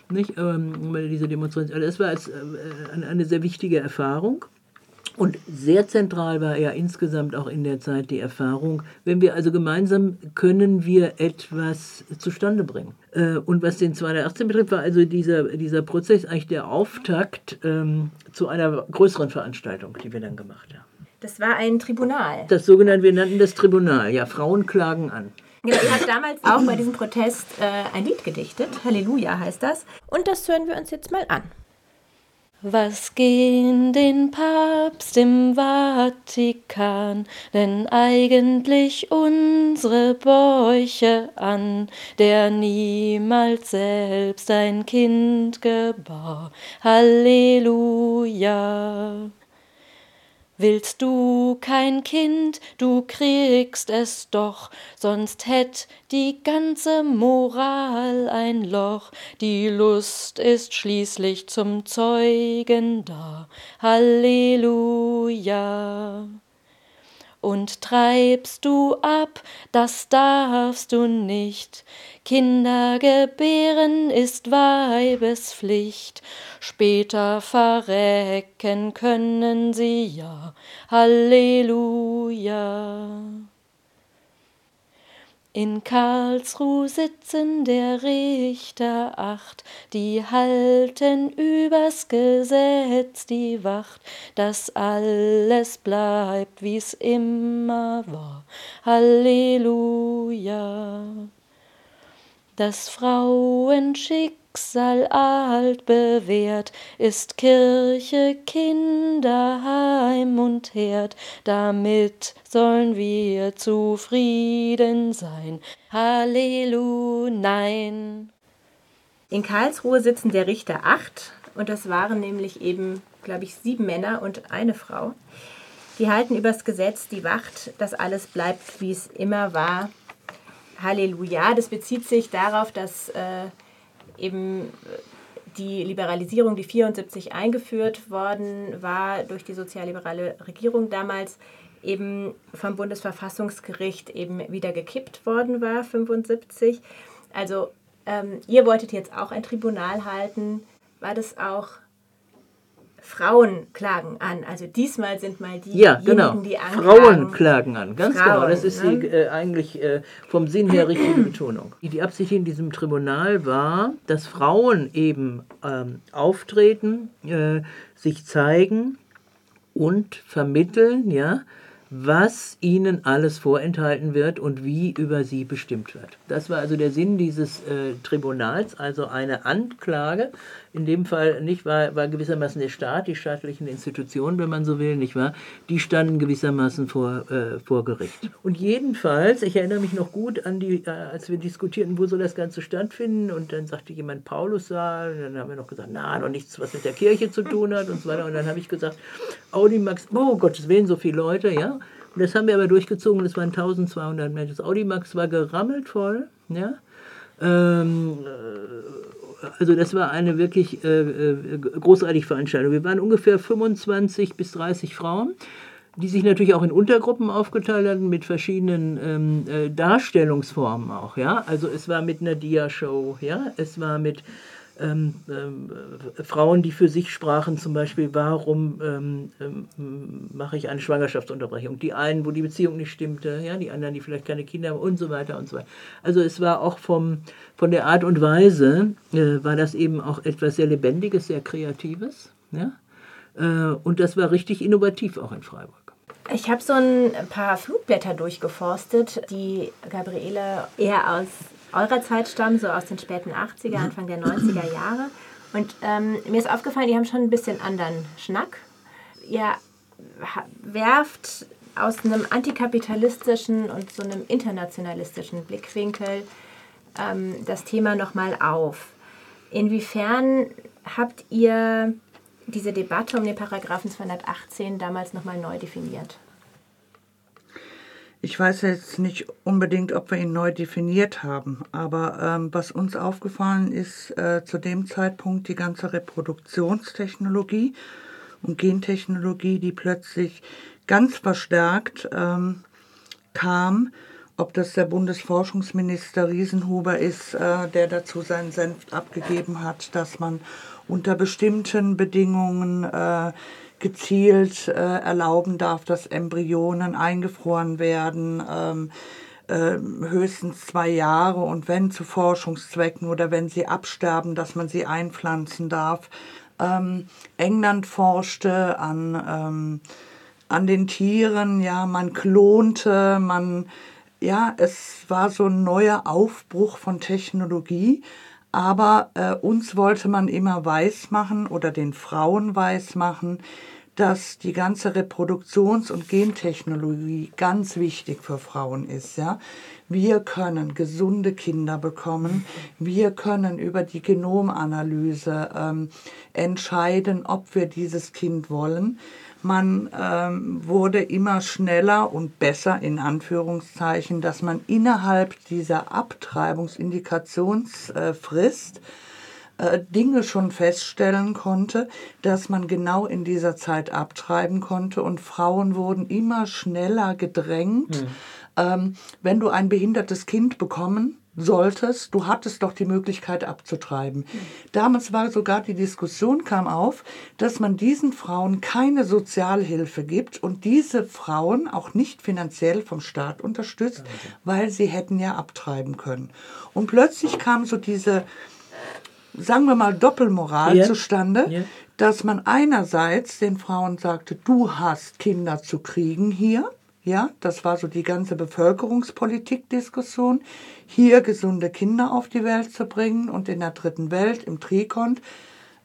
nicht? Ähm, diese Demonstration. Also das war als, äh, eine sehr wichtige Erfahrung. Und sehr zentral war ja insgesamt auch in der Zeit die Erfahrung, wenn wir also gemeinsam können wir etwas zustande bringen. Äh, und was den 218 betrifft, war also dieser, dieser Prozess eigentlich der Auftakt ähm, zu einer größeren Veranstaltung, die wir dann gemacht haben. Das war ein Tribunal. Das sogenannte, wir nannten das Tribunal, ja, Frauen klagen an. Genau, ihr habt damals auch bei diesem Protest äh, ein Lied gedichtet, Halleluja heißt das. Und das hören wir uns jetzt mal an. Was gehen den Papst im Vatikan denn eigentlich unsere Bäuche an, der niemals selbst ein Kind gebar? Halleluja. Willst du kein Kind, du kriegst es doch, sonst hätt die ganze Moral ein Loch. Die Lust ist schließlich zum Zeugen da. Halleluja und treibst du ab, das darfst du nicht. Kinder gebären ist Weibespflicht, später verrecken können sie ja. Halleluja. In Karlsruh sitzen der Richter acht, die halten übers Gesetz die Wacht, dass alles bleibt, wie's immer war. Halleluja. Das Frauenschick Schicksal alt bewährt, ist Kirche, Kinder, Heim und Herd, damit sollen wir zufrieden sein. Halleluja, nein. In Karlsruhe sitzen der Richter acht, und das waren nämlich eben, glaube ich, sieben Männer und eine Frau. Die halten übers Gesetz die Wacht, dass alles bleibt, wie es immer war. Halleluja, das bezieht sich darauf, dass äh, eben äh, die Liberalisierung, die 74 eingeführt worden war durch die sozialliberale Regierung damals, eben vom Bundesverfassungsgericht eben wieder gekippt worden war, 75. Also ähm, ihr wolltet jetzt auch ein Tribunal halten. War das auch Frauen klagen an. Also diesmal sind mal die, ja, genau. die anklagen. Frauen klagen an, ganz Frauen, genau. Das ist ne? die, äh, eigentlich äh, vom Sinn her richtige Betonung. Die Absicht in diesem Tribunal war, dass Frauen eben ähm, auftreten, äh, sich zeigen und vermitteln, ja, was ihnen alles vorenthalten wird und wie über sie bestimmt wird. Das war also der Sinn dieses äh, Tribunals, also eine Anklage in dem Fall nicht war, war gewissermaßen der Staat, die staatlichen Institutionen, wenn man so will, nicht wahr? Die standen gewissermaßen vor, äh, vor Gericht. Und jedenfalls, ich erinnere mich noch gut an die, äh, als wir diskutierten, wo soll das Ganze stattfinden, und dann sagte jemand Paulussaal, und dann haben wir noch gesagt, na, noch nichts, was mit der Kirche zu tun hat und so weiter. Und dann habe ich gesagt, Audimax, oh Gottes Willen, so viele Leute, ja. Und das haben wir aber durchgezogen, das waren 1200 Menschen. Das Audimax war gerammelt voll, ja. Ähm, äh, also das war eine wirklich äh, äh, großartige Veranstaltung. Wir waren ungefähr 25 bis 30 Frauen, die sich natürlich auch in Untergruppen aufgeteilt hatten mit verschiedenen ähm, äh, Darstellungsformen auch. Ja? Also es war mit einer Dia-Show, ja? es war mit ähm, ähm, Frauen, die für sich sprachen, zum Beispiel, warum ähm, ähm, mache ich eine Schwangerschaftsunterbrechung? Die einen, wo die Beziehung nicht stimmte, ja, die anderen, die vielleicht keine Kinder haben und so weiter und so weiter. Also es war auch vom, von der Art und Weise, äh, war das eben auch etwas sehr Lebendiges, sehr Kreatives. Ja? Äh, und das war richtig innovativ auch in Freiburg. Ich habe so ein paar Flugblätter durchgeforstet, die Gabriele eher aus eurer Zeit stammen, so aus den späten 80er, Anfang der 90er Jahre. Und ähm, mir ist aufgefallen, die haben schon ein bisschen anderen Schnack. Ihr werft aus einem antikapitalistischen und so einem internationalistischen Blickwinkel ähm, das Thema nochmal auf. Inwiefern habt ihr diese Debatte um den Paragraphen 218 damals nochmal neu definiert? Ich weiß jetzt nicht unbedingt, ob wir ihn neu definiert haben, aber ähm, was uns aufgefallen ist, äh, zu dem Zeitpunkt die ganze Reproduktionstechnologie und Gentechnologie, die plötzlich ganz verstärkt ähm, kam, ob das der Bundesforschungsminister Riesenhuber ist, äh, der dazu seinen Senf abgegeben hat, dass man unter bestimmten Bedingungen äh, gezielt äh, erlauben darf, dass Embryonen eingefroren werden, ähm, äh, höchstens zwei Jahre und wenn zu Forschungszwecken oder wenn sie absterben, dass man sie einpflanzen darf. Ähm, England forschte an, ähm, an den Tieren, ja, man klonte, man, ja, es war so ein neuer Aufbruch von Technologie. Aber äh, uns wollte man immer weismachen oder den Frauen weismachen, dass die ganze Reproduktions- und Gentechnologie ganz wichtig für Frauen ist. Ja? Wir können gesunde Kinder bekommen. Wir können über die Genomanalyse ähm, entscheiden, ob wir dieses Kind wollen. Man ähm, wurde immer schneller und besser in Anführungszeichen, dass man innerhalb dieser Abtreibungsindikationsfrist äh, Dinge schon feststellen konnte, dass man genau in dieser Zeit abtreiben konnte und Frauen wurden immer schneller gedrängt. Mhm. Ähm, wenn du ein behindertes Kind bekommen solltest, du hattest doch die Möglichkeit abzutreiben. Damals war sogar die Diskussion kam auf, dass man diesen Frauen keine Sozialhilfe gibt und diese Frauen auch nicht finanziell vom Staat unterstützt, weil sie hätten ja abtreiben können. Und plötzlich kam so diese sagen wir mal, Doppelmoral yeah. zustande, yeah. dass man einerseits den Frauen sagte, du hast Kinder zu kriegen hier. Ja, das war so die ganze Bevölkerungspolitik-Diskussion, hier gesunde Kinder auf die Welt zu bringen und in der dritten Welt, im Trikont,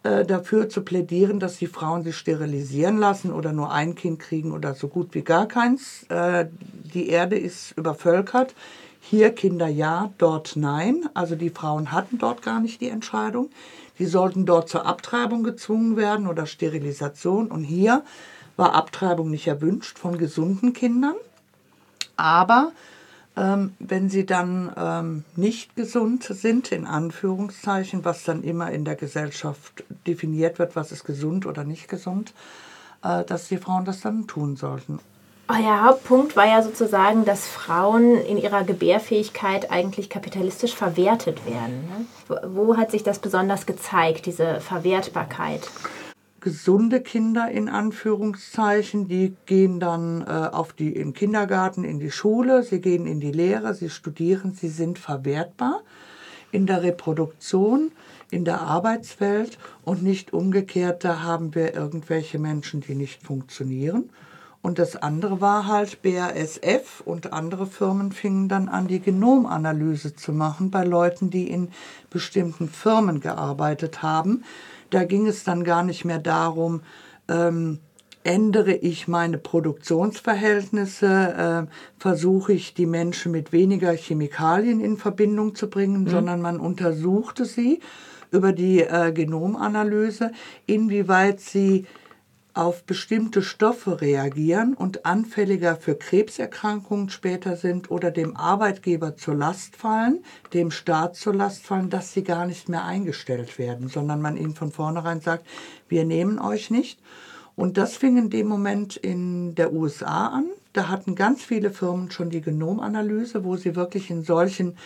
äh, dafür zu plädieren, dass die Frauen sich sterilisieren lassen oder nur ein Kind kriegen oder so gut wie gar keins. Äh, die Erde ist übervölkert. Hier Kinder ja, dort nein. Also die Frauen hatten dort gar nicht die Entscheidung. Die sollten dort zur Abtreibung gezwungen werden oder Sterilisation. Und hier war Abtreibung nicht erwünscht von gesunden Kindern. Aber ähm, wenn sie dann ähm, nicht gesund sind, in Anführungszeichen, was dann immer in der Gesellschaft definiert wird, was ist gesund oder nicht gesund, äh, dass die Frauen das dann tun sollten. Euer Hauptpunkt war ja sozusagen, dass Frauen in ihrer Gebärfähigkeit eigentlich kapitalistisch verwertet werden. Ne? Wo hat sich das besonders gezeigt, diese Verwertbarkeit? Gesunde Kinder in Anführungszeichen, die gehen dann äh, auf die, den Kindergarten, in die Schule, sie gehen in die Lehre, sie studieren, sie sind verwertbar in der Reproduktion, in der Arbeitswelt und nicht umgekehrt, da haben wir irgendwelche Menschen, die nicht funktionieren und das andere war halt BASF und andere Firmen fingen dann an, die Genomanalyse zu machen bei Leuten, die in bestimmten Firmen gearbeitet haben. Da ging es dann gar nicht mehr darum, ähm, ändere ich meine Produktionsverhältnisse, äh, versuche ich die Menschen mit weniger Chemikalien in Verbindung zu bringen, mhm. sondern man untersuchte sie über die äh, Genomanalyse, inwieweit sie auf bestimmte Stoffe reagieren und anfälliger für Krebserkrankungen später sind oder dem Arbeitgeber zur Last fallen, dem Staat zur Last fallen, dass sie gar nicht mehr eingestellt werden, sondern man ihnen von vornherein sagt, wir nehmen euch nicht. Und das fing in dem Moment in der USA an. Da hatten ganz viele Firmen schon die Genomanalyse, wo sie wirklich in solchen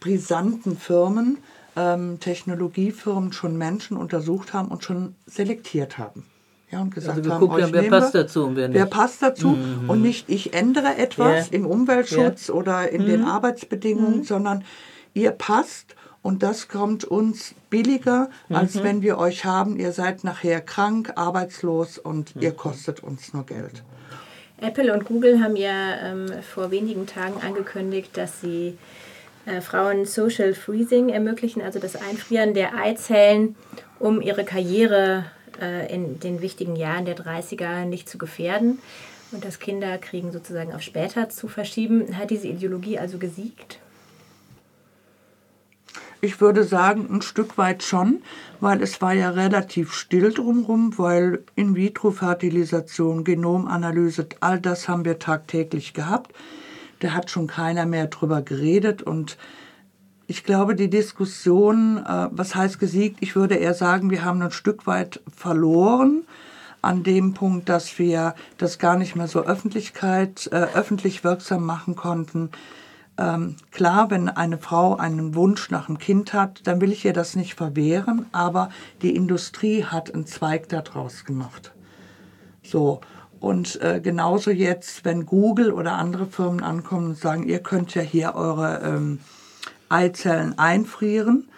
brisanten Firmen ähm, Technologiefirmen schon Menschen untersucht haben und schon selektiert haben. Ja, und gesagt Also haben, geguckt euch haben, wer nehmen passt wir, dazu und wer Wer nicht. passt dazu Mhm. und nicht ich ändere etwas Ja. im Umweltschutz Ja. oder in den Mhm. Arbeitsbedingungen, Mhm. sondern ihr passt und das kommt uns billiger, als Mhm. wenn wir euch haben, ihr seid nachher krank, arbeitslos und ihr Mhm. kostet uns nur Geld. Apple und Google haben ja ähm, vor wenigen Tagen angekündigt, dass sie äh, Frauen Social Freezing ermöglichen, also das Einfrieren der Eizellen, um ihre Karriere äh, in den wichtigen Jahren der 30er nicht zu gefährden und das Kinderkriegen sozusagen auf später zu verschieben. Hat diese Ideologie also gesiegt? Ich würde sagen, ein Stück weit schon, weil es war ja relativ still drumherum, weil In-vitro-Fertilisation, Genomanalyse, all das haben wir tagtäglich gehabt. Da hat schon keiner mehr drüber geredet und ich glaube, die Diskussion, äh, was heißt gesiegt, ich würde eher sagen, wir haben ein Stück weit verloren an dem Punkt, dass wir das gar nicht mehr so Öffentlichkeit, äh, öffentlich wirksam machen konnten. Ähm, klar, wenn eine Frau einen Wunsch nach einem Kind hat, dann will ich ihr das nicht verwehren, aber die Industrie hat einen Zweig daraus gemacht. So. Und äh, genauso jetzt, wenn Google oder andere Firmen ankommen und sagen, ihr könnt ja hier eure ähm, Eizellen einfrieren,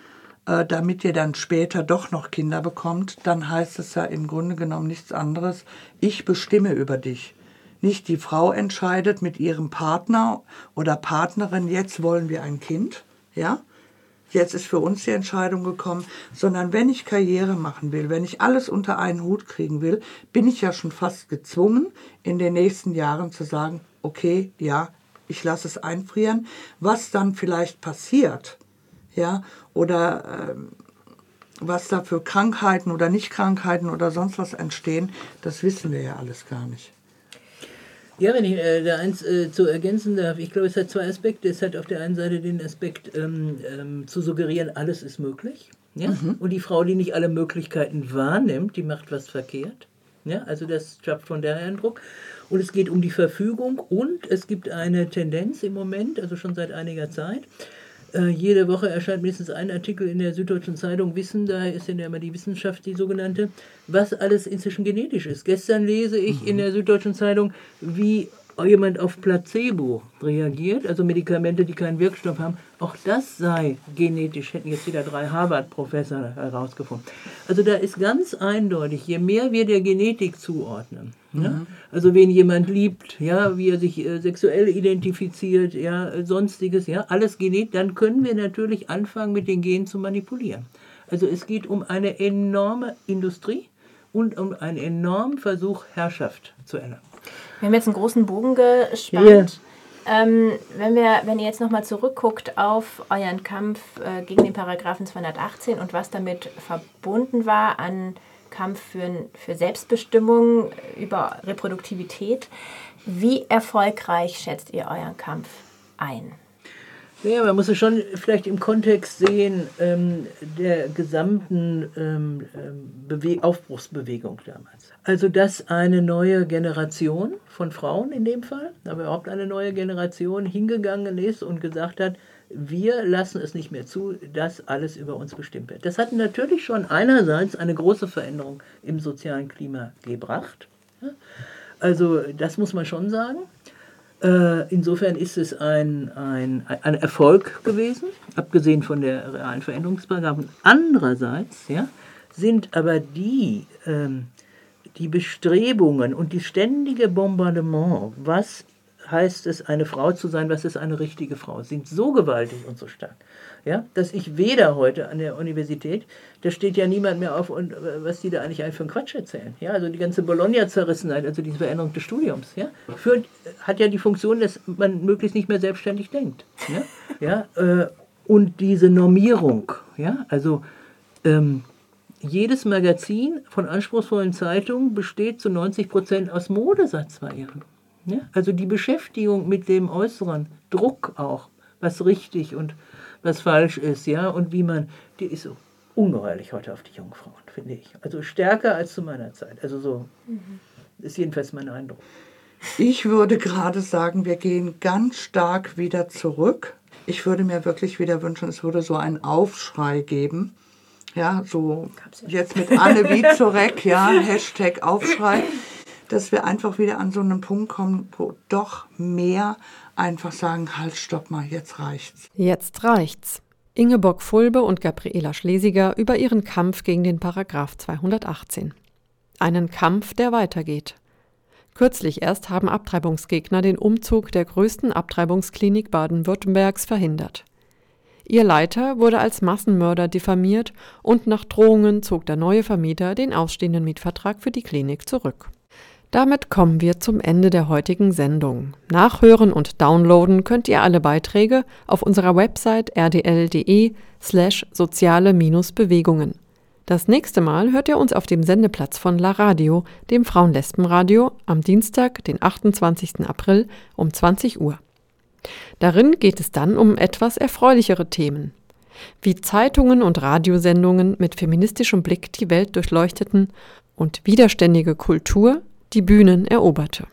äh, damit ihr dann später doch noch Kinder bekommt, dann heißt es ja im Grunde genommen nichts anderes. Ich bestimme über dich. Nicht die Frau entscheidet mit ihrem Partner oder Partnerin, jetzt wollen wir ein Kind, ja? Jetzt ist für uns die Entscheidung gekommen, sondern wenn ich Karriere machen will, wenn ich alles unter einen Hut kriegen will, bin ich ja schon fast gezwungen, in den nächsten Jahren zu sagen, okay, ja, ich lasse es einfrieren. Was dann vielleicht passiert, ja, oder ähm, was da für Krankheiten oder Nicht-Krankheiten oder sonst was entstehen, das wissen wir ja alles gar nicht. Ja, wenn ich äh, da eins äh, zu ergänzen darf, ich glaube, es hat zwei Aspekte. Es hat auf der einen Seite den Aspekt ähm, ähm, zu suggerieren, alles ist möglich. Ja? Mhm. Und die Frau, die nicht alle Möglichkeiten wahrnimmt, die macht was verkehrt. Ja? Also das schafft von daher Eindruck. Und es geht um die Verfügung und es gibt eine Tendenz im Moment, also schon seit einiger Zeit. Äh, jede Woche erscheint mindestens ein Artikel in der Süddeutschen Zeitung Wissen, da ist ja immer die Wissenschaft die sogenannte, was alles inzwischen genetisch ist. Gestern lese ich in der Süddeutschen Zeitung, wie jemand auf Placebo reagiert, also Medikamente, die keinen Wirkstoff haben. Auch das sei genetisch, hätten jetzt wieder drei Harvard-Professoren herausgefunden. Also da ist ganz eindeutig, je mehr wir der Genetik zuordnen, ja, Mhm. also wen jemand liebt, ja, wie er sich äh, sexuell identifiziert, ja, äh, sonstiges, ja, alles Genet, dann können wir natürlich anfangen, mit den Genen zu manipulieren. Also es geht um eine enorme Industrie und um einen enormen Versuch, Herrschaft zu erlangen. Wir haben jetzt einen großen Bogen gespannt. Ähm, wenn, wir, wenn ihr jetzt nochmal zurückguckt auf euren Kampf äh, gegen den Paragraphen 218 und was damit verbunden war an Kampf für, für Selbstbestimmung über Reproduktivität, wie erfolgreich schätzt ihr euren Kampf ein? Ja, man muss es schon vielleicht im Kontext sehen ähm, der gesamten ähm, ähm, Bewe Aufbruchsbewegung damals. Also, dass eine neue Generation von Frauen in dem Fall, aber überhaupt eine neue Generation hingegangen ist und gesagt hat, wir lassen es nicht mehr zu, dass alles über uns bestimmt wird. Das hat natürlich schon einerseits eine große Veränderung im sozialen Klima gebracht. Also, das muss man schon sagen. Äh, insofern ist es ein, ein, ein Erfolg gewesen, abgesehen von der realen Veränderungsparagraphen. Andererseits ja, sind aber die, ähm, die Bestrebungen und die ständige Bombardement, was heißt es, eine Frau zu sein, was ist eine richtige Frau, sind so gewaltig und so stark, ja, dass ich weder heute an der Universität, da steht ja niemand mehr auf, und äh, was die da eigentlich für einen Quatsch erzählen. Ja, also die ganze Bologna-Zerrissenheit, also diese Veränderung des Studiums, ja, führt, hat ja die Funktion, dass man möglichst nicht mehr selbstständig denkt. Ja, ja äh, und diese Normierung, ja, also ähm, jedes Magazin von anspruchsvollen Zeitungen besteht zu 90 Prozent aus Mode seit zwei Jahren. Ja? Also die Beschäftigung mit dem Äußeren, Druck auch, was richtig und was falsch ist, ja, und wie man, die ist so ungeheuerlich heute auf die jungen Frauen, finde ich. Also stärker als zu meiner Zeit. Also so ist jedenfalls mein Eindruck. Ich würde gerade sagen, wir gehen ganz stark wieder zurück. Ich würde mir wirklich wieder wünschen, es würde so einen Aufschrei geben. Ja, so jetzt mit Anne Wiezorek, ja, Hashtag Aufschrei, dass wir einfach wieder an so einen Punkt kommen, wo doch mehr einfach sagen, halt, stopp mal, jetzt reicht's. Jetzt reicht's. Ingeborg Fulbe und Gabriela Schlesiger über ihren Kampf gegen den Paragraph 218. Einen Kampf, der weitergeht. Kürzlich erst haben Abtreibungsgegner den Umzug der größten Abtreibungsklinik Baden-Württembergs verhindert. Ihr Leiter wurde als Massenmörder diffamiert und nach Drohungen zog der neue Vermieter den ausstehenden Mietvertrag für die Klinik zurück. Damit kommen wir zum Ende der heutigen Sendung. Nachhören und downloaden könnt ihr alle Beiträge auf unserer Website rdl.de slash soziale-bewegungen. Das nächste Mal hört ihr uns auf dem Sendeplatz von La Radio, dem Frauenlesbenradio, am Dienstag, den 28. April um 20 Uhr. Darin geht es dann um etwas erfreulichere Themen. Wie Zeitungen und Radiosendungen mit feministischem Blick die Welt durchleuchteten und widerständige Kultur die Bühnen eroberte.